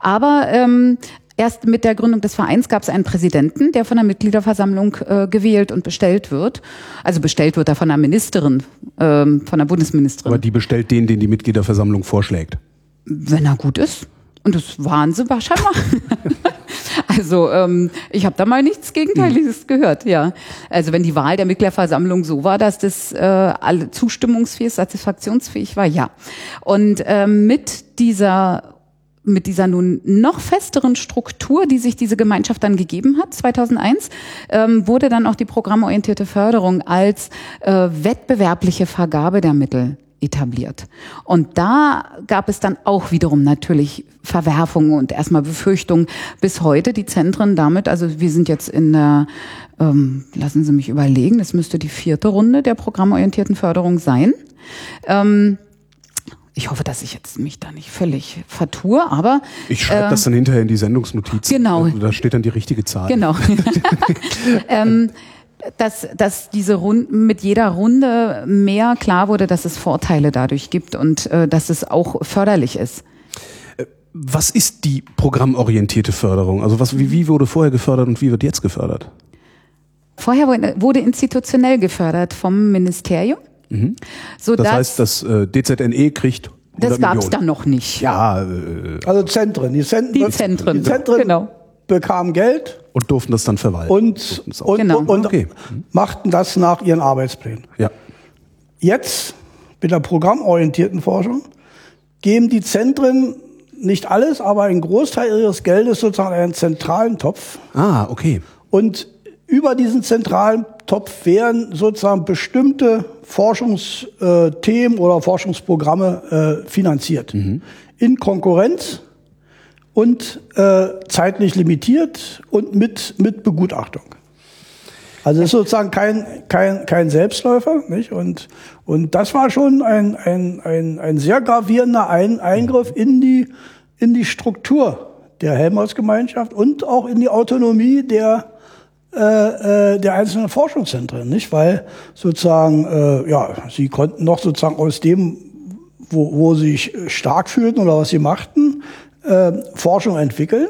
Aber ähm, Erst mit der Gründung des Vereins gab es einen Präsidenten, der von der Mitgliederversammlung äh, gewählt und bestellt wird. Also bestellt wird er von der Ministerin, ähm, von der Bundesministerin. Aber die bestellt den, den die Mitgliederversammlung vorschlägt. Wenn er gut ist. Und das waren sie wahrscheinlich. Also ähm, ich habe da mal nichts Gegenteiliges mhm. gehört, ja. Also wenn die Wahl der Mitgliederversammlung so war, dass das äh, alle zustimmungsfähig, satisfaktionsfähig war, ja. Und ähm, mit dieser mit dieser nun noch festeren Struktur, die sich diese Gemeinschaft dann gegeben hat, 2001, ähm, wurde dann auch die programmorientierte Förderung als äh, wettbewerbliche Vergabe der Mittel etabliert. Und da gab es dann auch wiederum natürlich Verwerfungen und erstmal Befürchtungen bis heute. Die Zentren damit, also wir sind jetzt in der, ähm, lassen Sie mich überlegen, das müsste die vierte Runde der programmorientierten Förderung sein. Ähm, ich hoffe, dass ich jetzt mich da nicht völlig vertue, aber ich schreibe äh, das dann hinterher in die Sendungsnotiz. Genau. Da steht dann die richtige Zahl. Genau. ähm, dass, dass diese Runden mit jeder Runde mehr klar wurde, dass es Vorteile dadurch gibt und äh, dass es auch förderlich ist. Äh, was ist die programmorientierte Förderung? Also was, wie, wie wurde vorher gefördert und wie wird jetzt gefördert? Vorher wurde institutionell gefördert vom Ministerium. Mhm. So das heißt, das äh, DZNE kriegt das gab es dann noch nicht. Ja, äh, also Zentren. Die Zentren, die Zentren, die Zentren genau. Bekamen Geld und durften das dann verwalten. Und, und, genau. und okay. machten das nach ihren Arbeitsplänen. Ja. Jetzt, mit der programmorientierten Forschung, geben die Zentren nicht alles, aber einen Großteil ihres Geldes sozusagen einen zentralen Topf. Ah, okay. Und über diesen zentralen Topf werden sozusagen bestimmte Forschungsthemen oder Forschungsprogramme äh, finanziert. Mhm. In Konkurrenz und äh, zeitlich limitiert und mit, mit Begutachtung. Also es ist sozusagen kein, kein, kein Selbstläufer. Nicht? Und, und das war schon ein, ein, ein, ein sehr gravierender ein Eingriff in die, in die Struktur der Helmholtz-Gemeinschaft und auch in die Autonomie der, äh, äh, der einzelnen Forschungszentren. Nicht? Weil sozusagen, äh, ja, sie konnten noch sozusagen aus dem, wo, wo sie sich stark fühlten oder was sie machten, äh, Forschung entwickeln.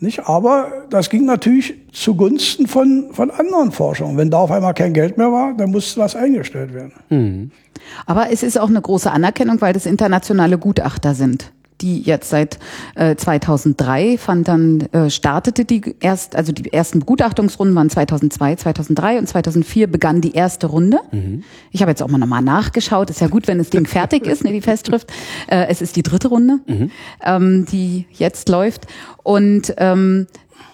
Nicht? Aber das ging natürlich zugunsten von, von anderen Forschungen. Wenn da auf einmal kein Geld mehr war, dann musste was eingestellt werden. Mhm. Aber es ist auch eine große Anerkennung, weil das internationale Gutachter sind die jetzt seit äh, 2003 fand dann äh, startete die erst also die ersten Begutachtungsrunden waren 2002, 2003 und 2004 begann die erste Runde. Mhm. Ich habe jetzt auch mal nochmal nachgeschaut. Ist ja gut, wenn das Ding fertig ist, ne, die Festschrift. Äh, es ist die dritte Runde, mhm. ähm, die jetzt läuft und ähm,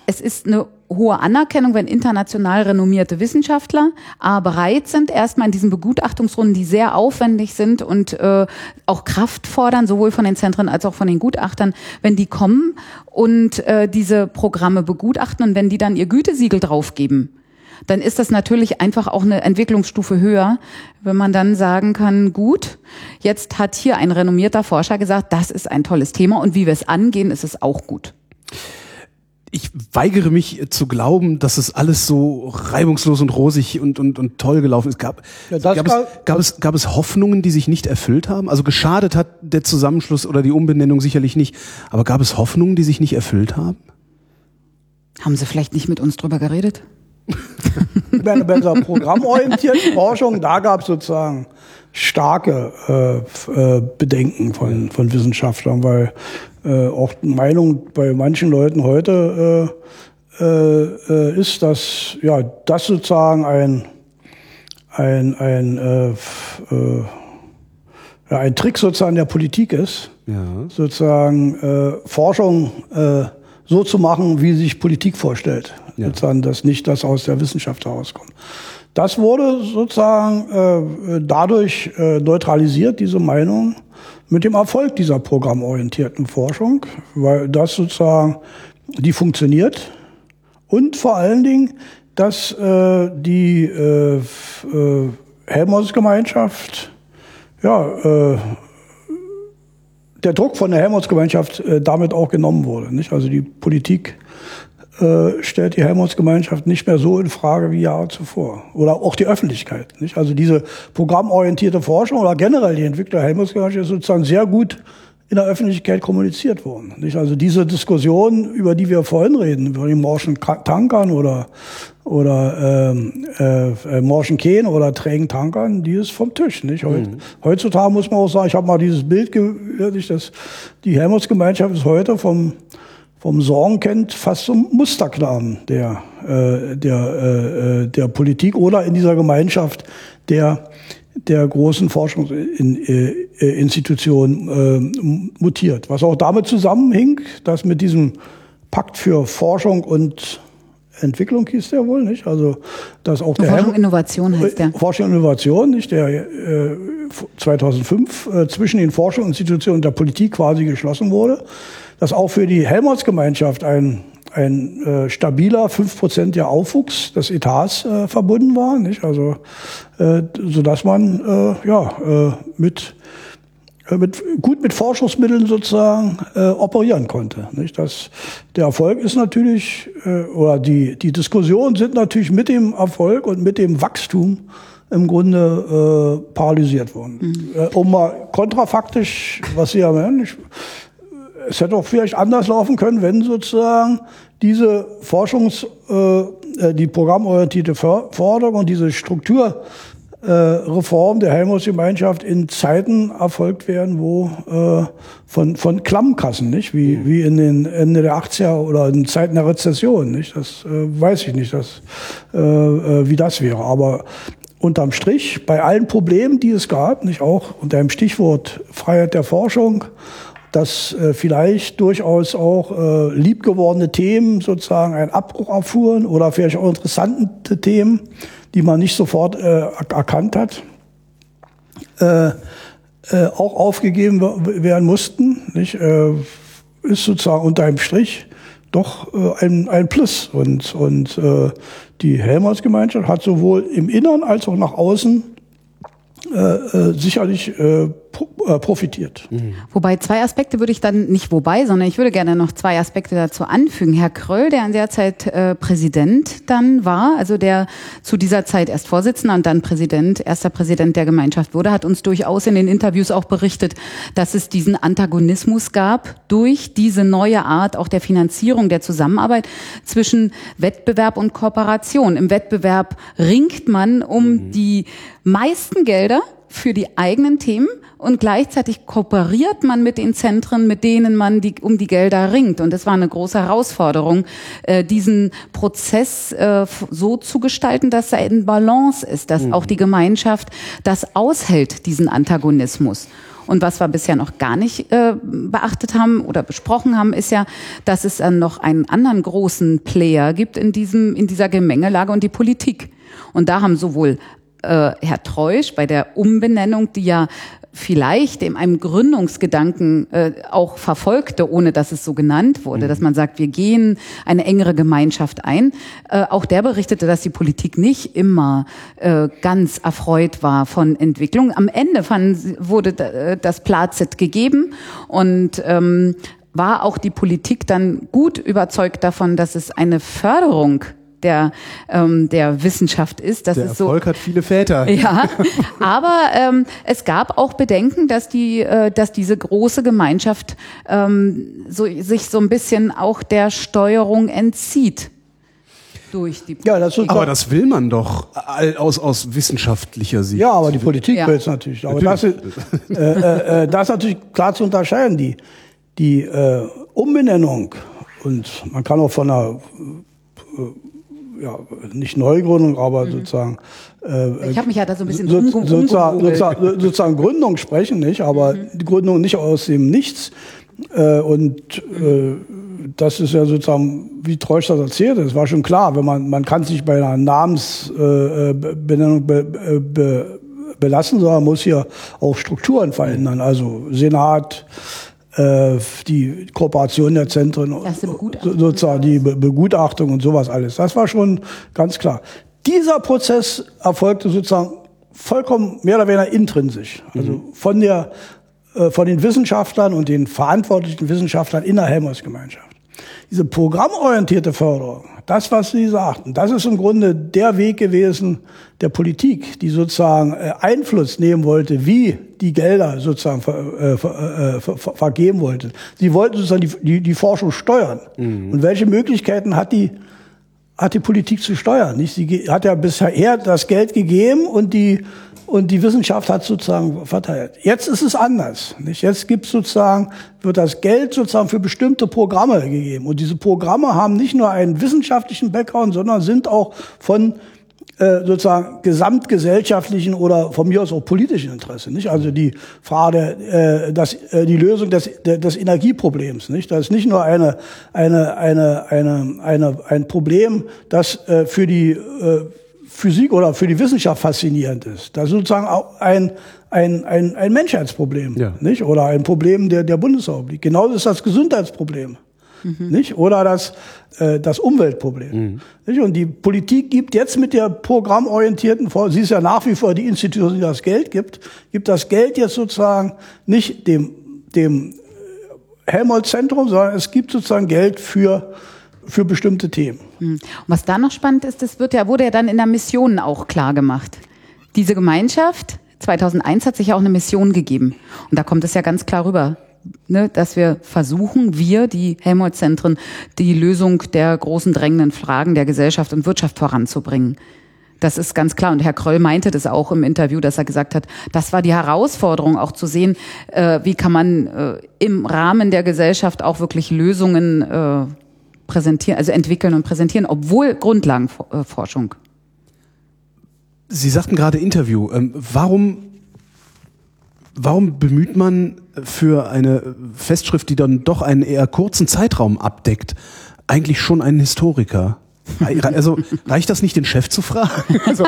es ist eine hohe Anerkennung, wenn international renommierte Wissenschaftler A bereit sind, erstmal in diesen Begutachtungsrunden, die sehr aufwendig sind und äh, auch Kraft fordern, sowohl von den Zentren als auch von den Gutachtern, wenn die kommen und äh, diese Programme begutachten und wenn die dann ihr Gütesiegel draufgeben, dann ist das natürlich einfach auch eine Entwicklungsstufe höher, wenn man dann sagen kann, gut, jetzt hat hier ein renommierter Forscher gesagt, das ist ein tolles Thema und wie wir es angehen, ist es auch gut ich weigere mich zu glauben, dass es alles so reibungslos und rosig und, und, und toll gelaufen ist. Gab, ja, gab, es, gab, es, gab es Hoffnungen, die sich nicht erfüllt haben? Also geschadet hat der Zusammenschluss oder die Umbenennung sicherlich nicht. Aber gab es Hoffnungen, die sich nicht erfüllt haben? Haben Sie vielleicht nicht mit uns drüber geredet? bei, bei der programmorientierten Forschung, da gab es sozusagen starke äh, äh, Bedenken von, von Wissenschaftlern, weil äh, auch Meinung bei manchen Leuten heute äh, äh, ist, dass ja das sozusagen ein ein ein äh, äh, ja, ein Trick sozusagen der Politik ist, ja. sozusagen äh, Forschung äh, so zu machen, wie sich Politik vorstellt, ja. sozusagen, dass nicht das aus der Wissenschaft herauskommt. Das wurde sozusagen äh, dadurch äh, neutralisiert, diese Meinung, mit dem Erfolg dieser programmorientierten Forschung, weil das sozusagen, die funktioniert und vor allen Dingen, dass äh, die äh, äh, Helmholtz-Gemeinschaft, ja, äh, der Druck von der Helmholtz-Gemeinschaft äh, damit auch genommen wurde. Nicht? Also die Politik äh, stellt die Helmholtz-Gemeinschaft nicht mehr so in Frage wie Jahre zuvor. Oder auch die Öffentlichkeit. Nicht? Also diese programmorientierte Forschung oder generell die Entwicklung der Helmholtz-Gemeinschaft ist sozusagen sehr gut in der Öffentlichkeit kommuniziert worden. Nicht? Also diese Diskussion, über die wir vorhin reden, über die morschen Tankern oder oder ähm, äh, äh, morschen Kehlen oder trägen Tankern, die ist vom Tisch. Nicht? Heut, mhm. Heutzutage muss man auch sagen, ich habe mal dieses Bild gehört, dass die Helmholtz-Gemeinschaft ist heute vom vom Sorgen kennt, fast zum Musterknaben der, äh, der, äh, äh, der Politik oder in dieser Gemeinschaft der, der großen Forschungsinstitutionen äh, äh, mutiert. Was auch damit zusammenhing, dass mit diesem Pakt für Forschung und Entwicklung hieß der wohl, nicht? Also, dass auch der Forschung und Innovation heißt der. Forschung und Innovation, nicht? Der äh, 2005 äh, zwischen den Forschungsinstitutionen und der Politik quasi geschlossen wurde dass auch für die Helmholtz-Gemeinschaft ein, ein äh, stabiler fünf Prozent der Aufwuchs des Etats äh, verbunden war, nicht? Also, äh, so dass man äh, ja äh, mit äh, mit, gut mit Forschungsmitteln sozusagen äh, operieren konnte. Nicht? Das, der Erfolg ist natürlich, äh, oder die, die Diskussionen sind natürlich mit dem Erfolg und mit dem Wachstum im Grunde äh, paralysiert worden. Mhm. Äh, um mal kontrafaktisch, was Sie ja meinen, ich, es hätte auch vielleicht anders laufen können, wenn sozusagen diese Forschungs-, äh, äh die programmorientierte Förderung und diese Strukturreform äh, der Helmholtz-Gemeinschaft in Zeiten erfolgt werden, wo äh, von, von Klammkassen, nicht? Wie, mhm. wie in den Ende der 80er oder in Zeiten der Rezession, nicht? Das äh, weiß ich nicht, das, äh, äh, wie das wäre. Aber unterm Strich, bei allen Problemen, die es gab, nicht auch unter dem Stichwort Freiheit der Forschung, dass äh, vielleicht durchaus auch äh, liebgewordene Themen sozusagen einen Abbruch erfuhren oder vielleicht auch interessante Themen, die man nicht sofort äh, erkannt hat, äh, äh, auch aufgegeben werden mussten. Nicht? Äh, ist sozusagen unter einem Strich doch äh, ein, ein Plus. Und, und äh, die Helmholtz-Gemeinschaft hat sowohl im Innern als auch nach außen äh, äh, sicherlich äh, profitiert. Mhm. Wobei zwei Aspekte würde ich dann nicht wobei, sondern ich würde gerne noch zwei Aspekte dazu anfügen. Herr Kröll, der in der Zeit äh, Präsident dann war, also der zu dieser Zeit erst Vorsitzender und dann Präsident, erster Präsident der Gemeinschaft wurde, hat uns durchaus in den Interviews auch berichtet, dass es diesen Antagonismus gab durch diese neue Art auch der Finanzierung, der Zusammenarbeit zwischen Wettbewerb und Kooperation. Im Wettbewerb ringt man um mhm. die meisten Gelder für die eigenen Themen und gleichzeitig kooperiert man mit den Zentren, mit denen man die, um die Gelder ringt. Und das war eine große Herausforderung, äh, diesen Prozess äh, so zu gestalten, dass er in Balance ist, dass mhm. auch die Gemeinschaft das aushält, diesen Antagonismus. Und was wir bisher noch gar nicht äh, beachtet haben oder besprochen haben, ist ja, dass es dann noch einen anderen großen Player gibt in diesem in dieser Gemengelage und die Politik. Und da haben sowohl äh, Herr Treusch bei der Umbenennung, die ja vielleicht in einem Gründungsgedanken äh, auch verfolgte, ohne dass es so genannt wurde, mhm. dass man sagt, wir gehen eine engere Gemeinschaft ein. Äh, auch der berichtete, dass die Politik nicht immer äh, ganz erfreut war von Entwicklung. Am Ende fanden, wurde äh, das Plazit gegeben und ähm, war auch die Politik dann gut überzeugt davon, dass es eine Förderung der, ähm, der Wissenschaft ist. Das der ist Erfolg so, hat viele Väter. Ja, aber ähm, es gab auch Bedenken, dass die, äh, dass diese große Gemeinschaft ähm, so, sich so ein bisschen auch der Steuerung entzieht. Durch die ja, das aber das will man doch aus, aus wissenschaftlicher Sicht. Ja, aber die Politik ja. will es natürlich. Aber natürlich. Das, ist, äh, äh, äh, das ist natürlich klar zu unterscheiden. Die, die äh, Umbenennung und man kann auch von einer äh, ja, nicht Neugründung, aber mhm. sozusagen. Äh, ich habe mich ja da so ein bisschen so, sozusagen, sozusagen, sozusagen, Gründung sprechen, nicht? Aber mhm. die Gründung nicht aus dem Nichts. Äh, und äh, das ist ja sozusagen, wie Treusch das erzählt, es war schon klar, wenn man, man kann sich bei einer Namensbenennung äh, be, äh, be, belassen, sondern muss hier auch Strukturen verändern. Also Senat, äh, die Kooperation der Zentren, sozusagen die Be Begutachtung und sowas alles. Das war schon ganz klar. Dieser Prozess erfolgte sozusagen vollkommen mehr oder weniger intrinsisch. Also mhm. von der, äh, von den Wissenschaftlern und den verantwortlichen Wissenschaftlern in der Helmholtz-Gemeinschaft. Diese programmorientierte Förderung das, was Sie sagten, das ist im Grunde der Weg gewesen der Politik, die sozusagen äh, Einfluss nehmen wollte, wie die Gelder sozusagen ver, äh, ver, äh, ver, vergeben wollte. Sie wollten sozusagen die, die, die Forschung steuern. Mhm. Und welche Möglichkeiten hat die, hat die Politik zu steuern? Nicht? Sie hat ja bisher das Geld gegeben und die und die Wissenschaft hat sozusagen verteilt. Jetzt ist es anders. Nicht? Jetzt gibt sozusagen, wird das Geld sozusagen für bestimmte Programme gegeben. Und diese Programme haben nicht nur einen wissenschaftlichen Background, sondern sind auch von äh, sozusagen gesamtgesellschaftlichen oder von mir aus auch politischen Interesse. Nicht? Also die Frage, äh, das, äh, die Lösung des, des Energieproblems. Nicht? Das ist nicht nur eine, eine, eine, eine, eine, ein Problem, das äh, für die äh, Physik oder für die Wissenschaft faszinierend ist. Das ist sozusagen auch ein, ein, ein, ein Menschheitsproblem, ja. nicht? Oder ein Problem der, der Bundesrepublik. Genauso ist das Gesundheitsproblem. Mhm. Nicht? Oder das, äh, das Umweltproblem. Mhm. Nicht? Und die Politik gibt jetzt mit der programmorientierten, sie ist ja nach wie vor die Institution, die das Geld gibt, gibt das Geld jetzt sozusagen nicht dem, dem Helmholtz-Zentrum, sondern es gibt sozusagen Geld für für bestimmte Themen. Hm. Und was da noch spannend ist, das wird ja, wurde ja dann in der Mission auch klar gemacht. Diese Gemeinschaft 2001 hat sich ja auch eine Mission gegeben. Und da kommt es ja ganz klar rüber, ne, dass wir versuchen, wir, die Helmholtz-Zentren, die Lösung der großen drängenden Fragen der Gesellschaft und Wirtschaft voranzubringen. Das ist ganz klar. Und Herr Kröll meinte das auch im Interview, dass er gesagt hat, das war die Herausforderung, auch zu sehen, äh, wie kann man äh, im Rahmen der Gesellschaft auch wirklich Lösungen äh, präsentieren, also entwickeln und präsentieren, obwohl Grundlagenforschung. Sie sagten gerade Interview. Ähm, warum, warum bemüht man für eine Festschrift, die dann doch einen eher kurzen Zeitraum abdeckt, eigentlich schon einen Historiker? Also reicht das nicht, den Chef zu fragen? Also,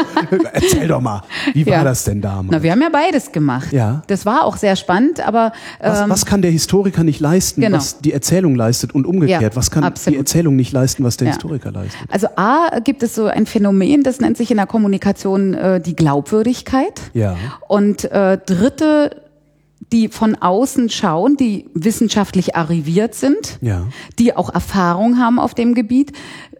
erzähl doch mal, wie war ja. das denn damals? Na, wir haben ja beides gemacht. Ja. Das war auch sehr spannend, aber ähm, was, was kann der Historiker nicht leisten, genau. was die Erzählung leistet und umgekehrt? Ja, was kann absolut. die Erzählung nicht leisten, was der ja. Historiker leistet? Also A gibt es so ein Phänomen, das nennt sich in der Kommunikation äh, die Glaubwürdigkeit. Ja. Und äh, dritte die von außen schauen, die wissenschaftlich arriviert sind, ja. die auch Erfahrung haben auf dem Gebiet,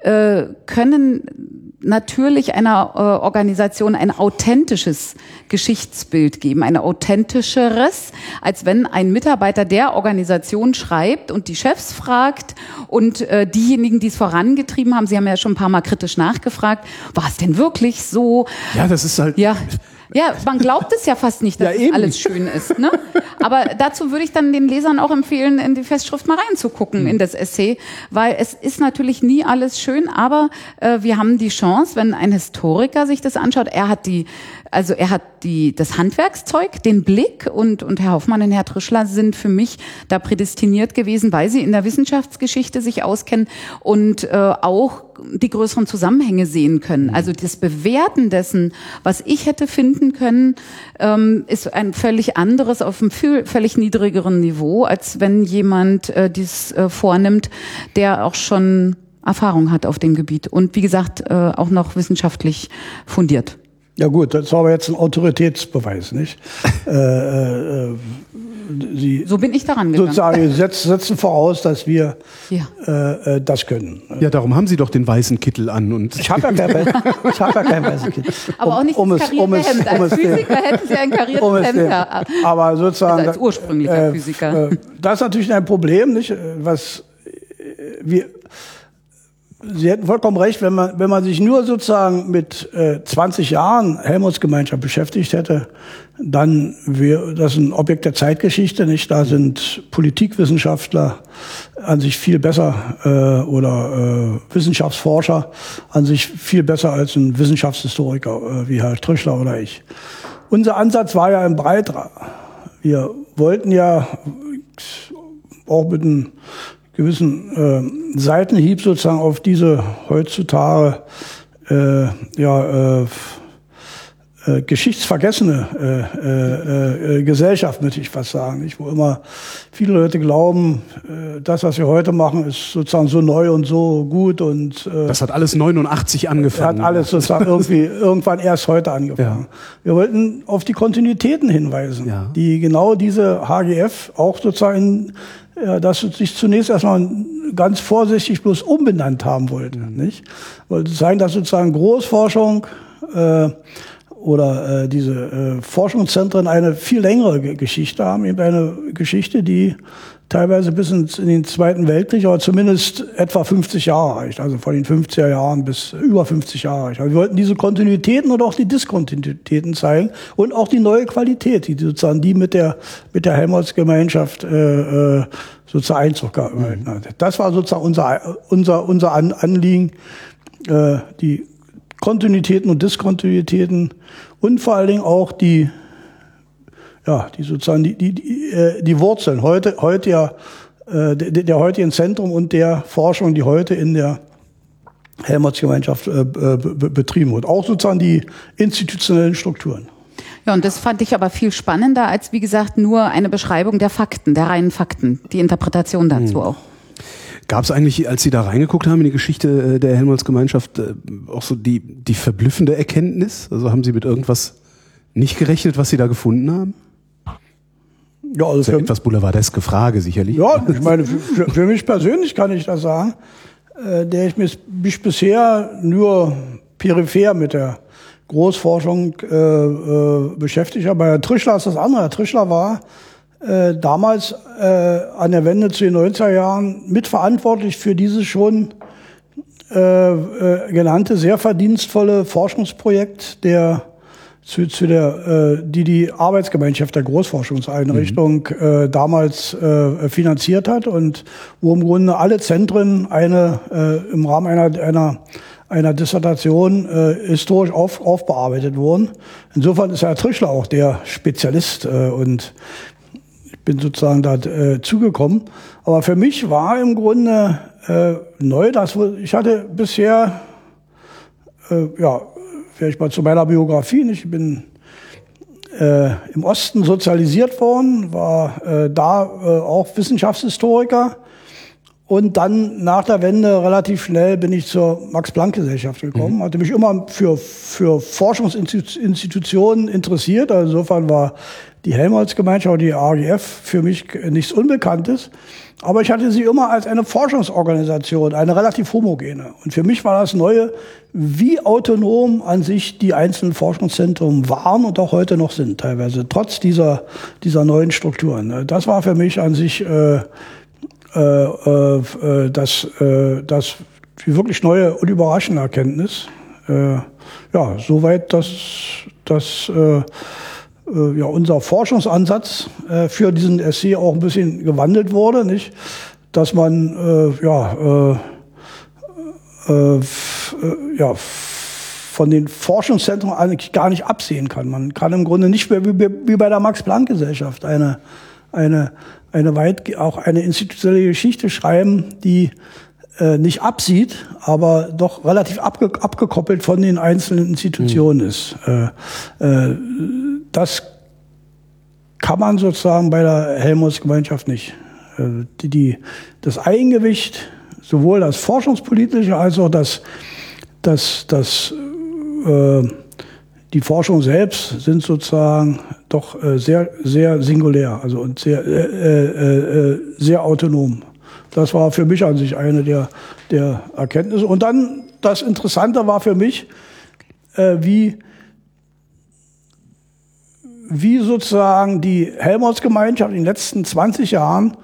äh, können natürlich einer äh, Organisation ein authentisches Geschichtsbild geben, ein authentischeres, als wenn ein Mitarbeiter der Organisation schreibt und die Chefs fragt und äh, diejenigen, die es vorangetrieben haben, Sie haben ja schon ein paar Mal kritisch nachgefragt, war es denn wirklich so? Ja, das ist halt. Ja. Ja, man glaubt es ja fast nicht, dass ja, alles schön ist. Ne? Aber dazu würde ich dann den Lesern auch empfehlen, in die Festschrift mal reinzugucken, mhm. in das Essay, weil es ist natürlich nie alles schön, aber äh, wir haben die Chance, wenn ein Historiker sich das anschaut, er hat die Also er hat die, das Handwerkszeug, den Blick und, und Herr Hoffmann und Herr Trischler sind für mich da prädestiniert gewesen, weil sie in der Wissenschaftsgeschichte sich auskennen und äh, auch die größeren Zusammenhänge sehen können. Also das Bewerten dessen, was ich hätte finden können, ähm, ist ein völlig anderes auf einem völlig niedrigeren Niveau, als wenn jemand äh, dies äh, vornimmt, der auch schon Erfahrung hat auf dem Gebiet und wie gesagt äh, auch noch wissenschaftlich fundiert. Ja gut, das war aber jetzt ein Autoritätsbeweis, nicht? äh, äh, Sie so bin ich daran gegangen. Sozusagen setzen voraus, dass wir ja. äh, äh, das können. Ja, darum haben Sie doch den weißen Kittel an. Und ich habe ja, kein, ich hab ja keinen weißen Kittel. Aber um, auch nicht um das karierte um es, Hemd. Als um Physiker hätten Sie ein kariertes um Hemd. Ja. Aber sozusagen... Also als ursprünglicher äh, Physiker. Äh, das ist natürlich ein Problem, nicht? Was wir Sie hätten vollkommen recht, wenn man, wenn man sich nur sozusagen mit äh, 20 Jahren Helmholtz-Gemeinschaft beschäftigt hätte, dann wäre das ein Objekt der Zeitgeschichte, nicht? Da sind Politikwissenschaftler an sich viel besser äh, oder äh, Wissenschaftsforscher an sich viel besser als ein Wissenschaftshistoriker äh, wie Herr Trüschler oder ich. Unser Ansatz war ja ein breiterer. Wir wollten ja auch mit einem gewissen äh, Seitenhieb sozusagen auf diese heutzutage äh, ja, äh, äh, geschichtsvergessene äh, äh, äh, Gesellschaft, möchte ich fast sagen, nicht? wo immer viele Leute glauben, äh, das, was wir heute machen, ist sozusagen so neu und so gut und äh, das hat alles 89 angefangen. Hat alles sozusagen irgendwie irgendwann erst heute angefangen. Ja. Wir wollten auf die Kontinuitäten hinweisen, ja. die genau diese HGF auch sozusagen ja, dass sie sich zunächst erstmal ganz vorsichtig bloß umbenannt haben wollten. Nicht? Wollte zeigen, dass sozusagen Großforschung äh, oder äh, diese äh, Forschungszentren eine viel längere Geschichte haben, eben eine Geschichte, die teilweise bis in den Zweiten Weltkrieg, aber zumindest etwa 50 Jahre reicht, also von den 50er Jahren bis über 50 Jahre reicht. Also wir wollten diese Kontinuitäten und auch die Diskontinuitäten zeigen und auch die neue Qualität, die sozusagen die mit der mit der Helmholtz-Gemeinschaft äh, äh, sozusagen Einzug gehalten hat. Das war sozusagen unser unser unser Anliegen, äh, die Kontinuitäten und Diskontinuitäten und vor allen Dingen auch die ja, die sozusagen die, die, die, äh, die Wurzeln heute, heute ja, äh, der, der heutigen Zentrum und der Forschung, die heute in der Helmholtz-Gemeinschaft äh, betrieben wird. Auch sozusagen die institutionellen Strukturen. Ja, und das fand ich aber viel spannender als, wie gesagt, nur eine Beschreibung der Fakten, der reinen Fakten, die Interpretation dazu hm. auch. Gab es eigentlich, als Sie da reingeguckt haben in die Geschichte der Helmholtz-Gemeinschaft, auch so die, die verblüffende Erkenntnis? Also haben Sie mit irgendwas nicht gerechnet, was Sie da gefunden haben? Ja, also das ist ja etwas boulevardeske Frage sicherlich. Ja, ich meine, für, für mich persönlich kann ich das sagen, äh, der ich mich, mich bisher nur peripher mit der Großforschung äh, äh, beschäftigt habe. Herr Trischler ist das andere. Herr Trischler war äh, damals äh, an der Wende zu den 90er Jahren mitverantwortlich für dieses schon äh, äh, genannte, sehr verdienstvolle Forschungsprojekt der zu, zu der, äh, die die Arbeitsgemeinschaft der Großforschungseinrichtung mhm. äh, damals äh, finanziert hat und wo im Grunde alle Zentren eine äh, im Rahmen einer einer einer Dissertation äh, historisch auf, aufbearbeitet wurden. Insofern ist Herr Trischler auch der Spezialist äh, und bin sozusagen da äh, zugekommen. Aber für mich war im Grunde äh, neu, dass ich hatte bisher äh, ja vielleicht mal zu meiner Biografie. Ich bin äh, im Osten sozialisiert worden, war äh, da äh, auch Wissenschaftshistoriker. Und dann nach der Wende relativ schnell bin ich zur Max-Planck-Gesellschaft gekommen, mhm. hatte mich immer für, für Forschungsinstitutionen interessiert. Also insofern war die Helmholtz-Gemeinschaft, die AGF, für mich nichts Unbekanntes. Aber ich hatte sie immer als eine Forschungsorganisation, eine relativ homogene. Und für mich war das Neue, wie autonom an sich die einzelnen Forschungszentren waren und auch heute noch sind, teilweise, trotz dieser, dieser neuen Strukturen. Das war für mich an sich äh, äh, äh, das, äh, das wirklich neue und überraschende Erkenntnis. Äh, ja, soweit, dass äh, äh, ja, unser Forschungsansatz äh, für diesen SC auch ein bisschen gewandelt wurde, nicht? Dass man äh, ja, äh, äh, ja, von den Forschungszentren eigentlich gar nicht absehen kann. Man kann im Grunde nicht mehr wie, wie bei der Max-Planck-Gesellschaft eine, eine, eine weit, auch eine institutionelle Geschichte schreiben, die äh, nicht absieht, aber doch relativ abge abgekoppelt von den einzelnen Institutionen mhm. ist. Äh, äh, das kann man sozusagen bei der Helmholtz-Gemeinschaft nicht. Äh, die, die, das Eigengewicht, sowohl das forschungspolitische als auch das, das, das äh, die Forschung selbst sind sozusagen doch äh, sehr, sehr singulär, also und sehr, äh, äh, äh, sehr autonom. Das war für mich an sich eine der, der Erkenntnisse. Und dann das Interessante war für mich, wie, wie sozusagen die Helmholtz-Gemeinschaft in den letzten 20 Jahren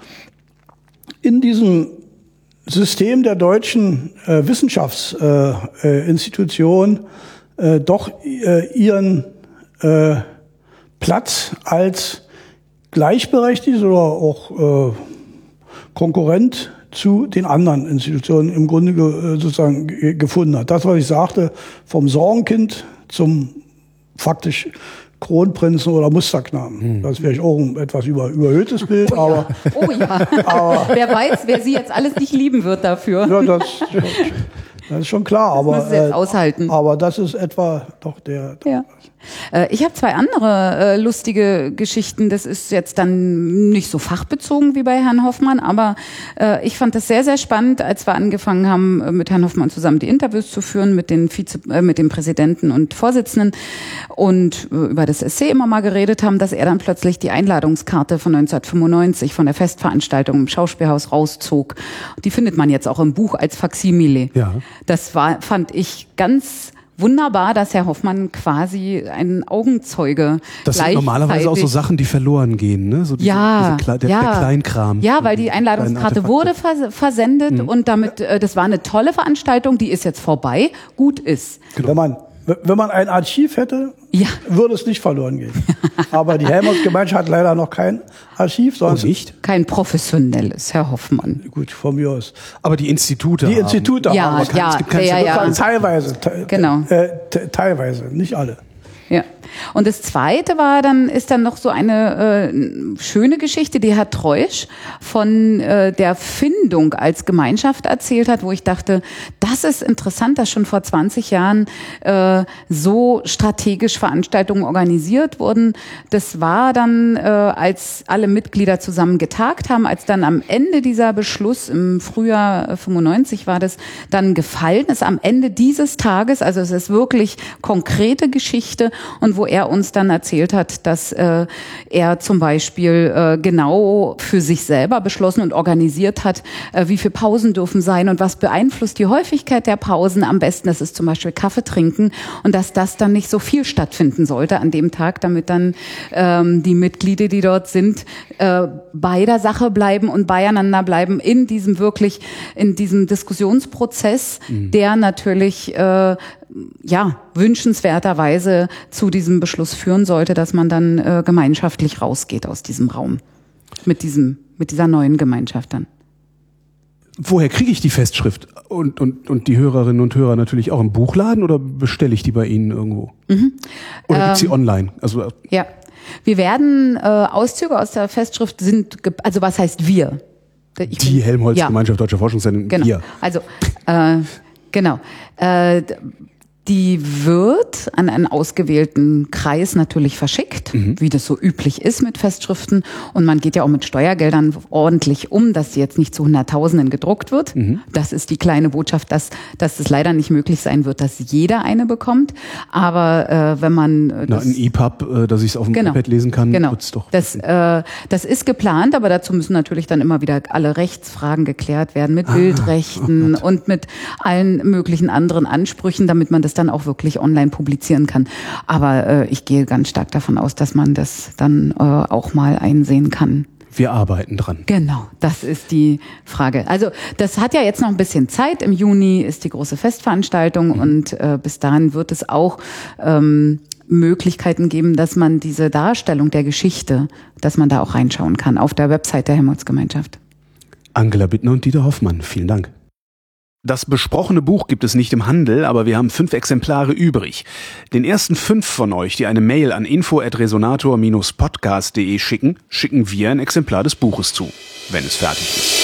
in diesem System der deutschen äh, Wissenschaftsinstitution äh, äh, doch äh, ihren äh, Platz als gleichberechtigt oder auch äh, Konkurrent zu den anderen Institutionen im Grunde ge, sozusagen gefunden hat. Das, was ich sagte, vom Sorgenkind zum faktisch Kronprinzen oder Musterknaben. Hm. Das wäre ich auch ein etwas über, überhöhtes Bild, oh ja. aber, oh ja. aber wer weiß, wer sie jetzt alles nicht lieben wird dafür. Ja, das, das ist schon klar, aber das jetzt äh, aushalten. aber das ist etwa doch der. Ja. Äh, ich habe zwei andere äh, lustige Geschichten. Das ist jetzt dann nicht so fachbezogen wie bei Herrn Hoffmann, aber äh, ich fand das sehr, sehr spannend, als wir angefangen haben, äh, mit Herrn Hoffmann zusammen die Interviews zu führen mit den Vize, äh, mit dem Präsidenten und Vorsitzenden und äh, über das Essay immer mal geredet haben, dass er dann plötzlich die Einladungskarte von 1995 von der Festveranstaltung im Schauspielhaus rauszog. Die findet man jetzt auch im Buch als Faksimile. Ja. Das war, fand ich ganz wunderbar, dass Herr Hoffmann quasi ein Augenzeuge Das sind normalerweise auch so Sachen, die verloren gehen, ne? So diese, ja, diese der, ja. der Kleinkram. Ja, weil die Einladungskarte wurde vers versendet mhm. und damit, äh, das war eine tolle Veranstaltung, die ist jetzt vorbei, gut ist. Genau. Wenn man wenn man ein Archiv hätte, ja. würde es nicht verloren gehen. Aber die Helmholtz-Gemeinschaft hat leider noch kein Archiv. Sonst oh, nicht? Kein professionelles, Herr Hoffmann. Gut, von mir aus. Aber die Institute Die Institute haben. Ja, haben. ja, es gibt keine ja, ja. Teilweise. Genau. Äh, teilweise, nicht alle. Ja. Und das zweite war dann, ist dann noch so eine äh, schöne Geschichte, die Herr Treusch von äh, der Findung als Gemeinschaft erzählt hat, wo ich dachte, das ist interessant, dass schon vor 20 Jahren äh, so strategisch Veranstaltungen organisiert wurden. Das war dann, äh, als alle Mitglieder zusammen getagt haben, als dann am Ende dieser Beschluss im Frühjahr 95 war das dann gefallen ist, am Ende dieses Tages, also es ist wirklich konkrete Geschichte und wo er uns dann erzählt hat, dass äh, er zum Beispiel äh, genau für sich selber beschlossen und organisiert hat, äh, wie viele Pausen dürfen sein und was beeinflusst die Häufigkeit der Pausen am besten. Das ist zum Beispiel Kaffee trinken und dass das dann nicht so viel stattfinden sollte an dem Tag, damit dann ähm, die Mitglieder, die dort sind, äh, bei der Sache bleiben und beieinander bleiben in diesem wirklich, in diesem Diskussionsprozess, mhm. der natürlich äh, ja, wünschenswerterweise zu diesem Beschluss führen sollte, dass man dann äh, gemeinschaftlich rausgeht aus diesem Raum. Mit diesem, mit dieser neuen Gemeinschaft dann. Woher kriege ich die Festschrift? Und, und, und die Hörerinnen und Hörer natürlich auch im Buchladen oder bestelle ich die bei Ihnen irgendwo? Mhm. Oder ähm, gibt sie online? Also, ja. Wir werden äh, Auszüge aus der Festschrift sind, also was heißt wir? Ich die Helmholtz-Gemeinschaft ja. Deutscher Forschungszentren. Genau. Wir. Also äh, genau. Äh, die wird an einen ausgewählten Kreis natürlich verschickt, mhm. wie das so üblich ist mit Festschriften. Und man geht ja auch mit Steuergeldern ordentlich um, dass sie jetzt nicht zu Hunderttausenden gedruckt wird. Mhm. Das ist die kleine Botschaft, dass, dass es leider nicht möglich sein wird, dass jeder eine bekommt. Aber äh, wenn man äh, Na, ein EPUB, äh, dass ich es auf dem genau, iPad lesen kann, genau. wird's doch. Das, äh, das ist geplant, aber dazu müssen natürlich dann immer wieder alle Rechtsfragen geklärt werden mit ah, Bildrechten oh und mit allen möglichen anderen Ansprüchen, damit man das es dann auch wirklich online publizieren kann. Aber äh, ich gehe ganz stark davon aus, dass man das dann äh, auch mal einsehen kann. Wir arbeiten dran. Genau, das ist die Frage. Also das hat ja jetzt noch ein bisschen Zeit. Im Juni ist die große Festveranstaltung mhm. und äh, bis dahin wird es auch ähm, Möglichkeiten geben, dass man diese Darstellung der Geschichte, dass man da auch reinschauen kann auf der Website der Helmholtz-Gemeinschaft. Angela Bittner und Dieter Hoffmann, vielen Dank. Das besprochene Buch gibt es nicht im Handel, aber wir haben fünf Exemplare übrig. Den ersten fünf von euch, die eine Mail an info@resonator-podcast.de schicken, schicken wir ein Exemplar des Buches zu, wenn es fertig ist.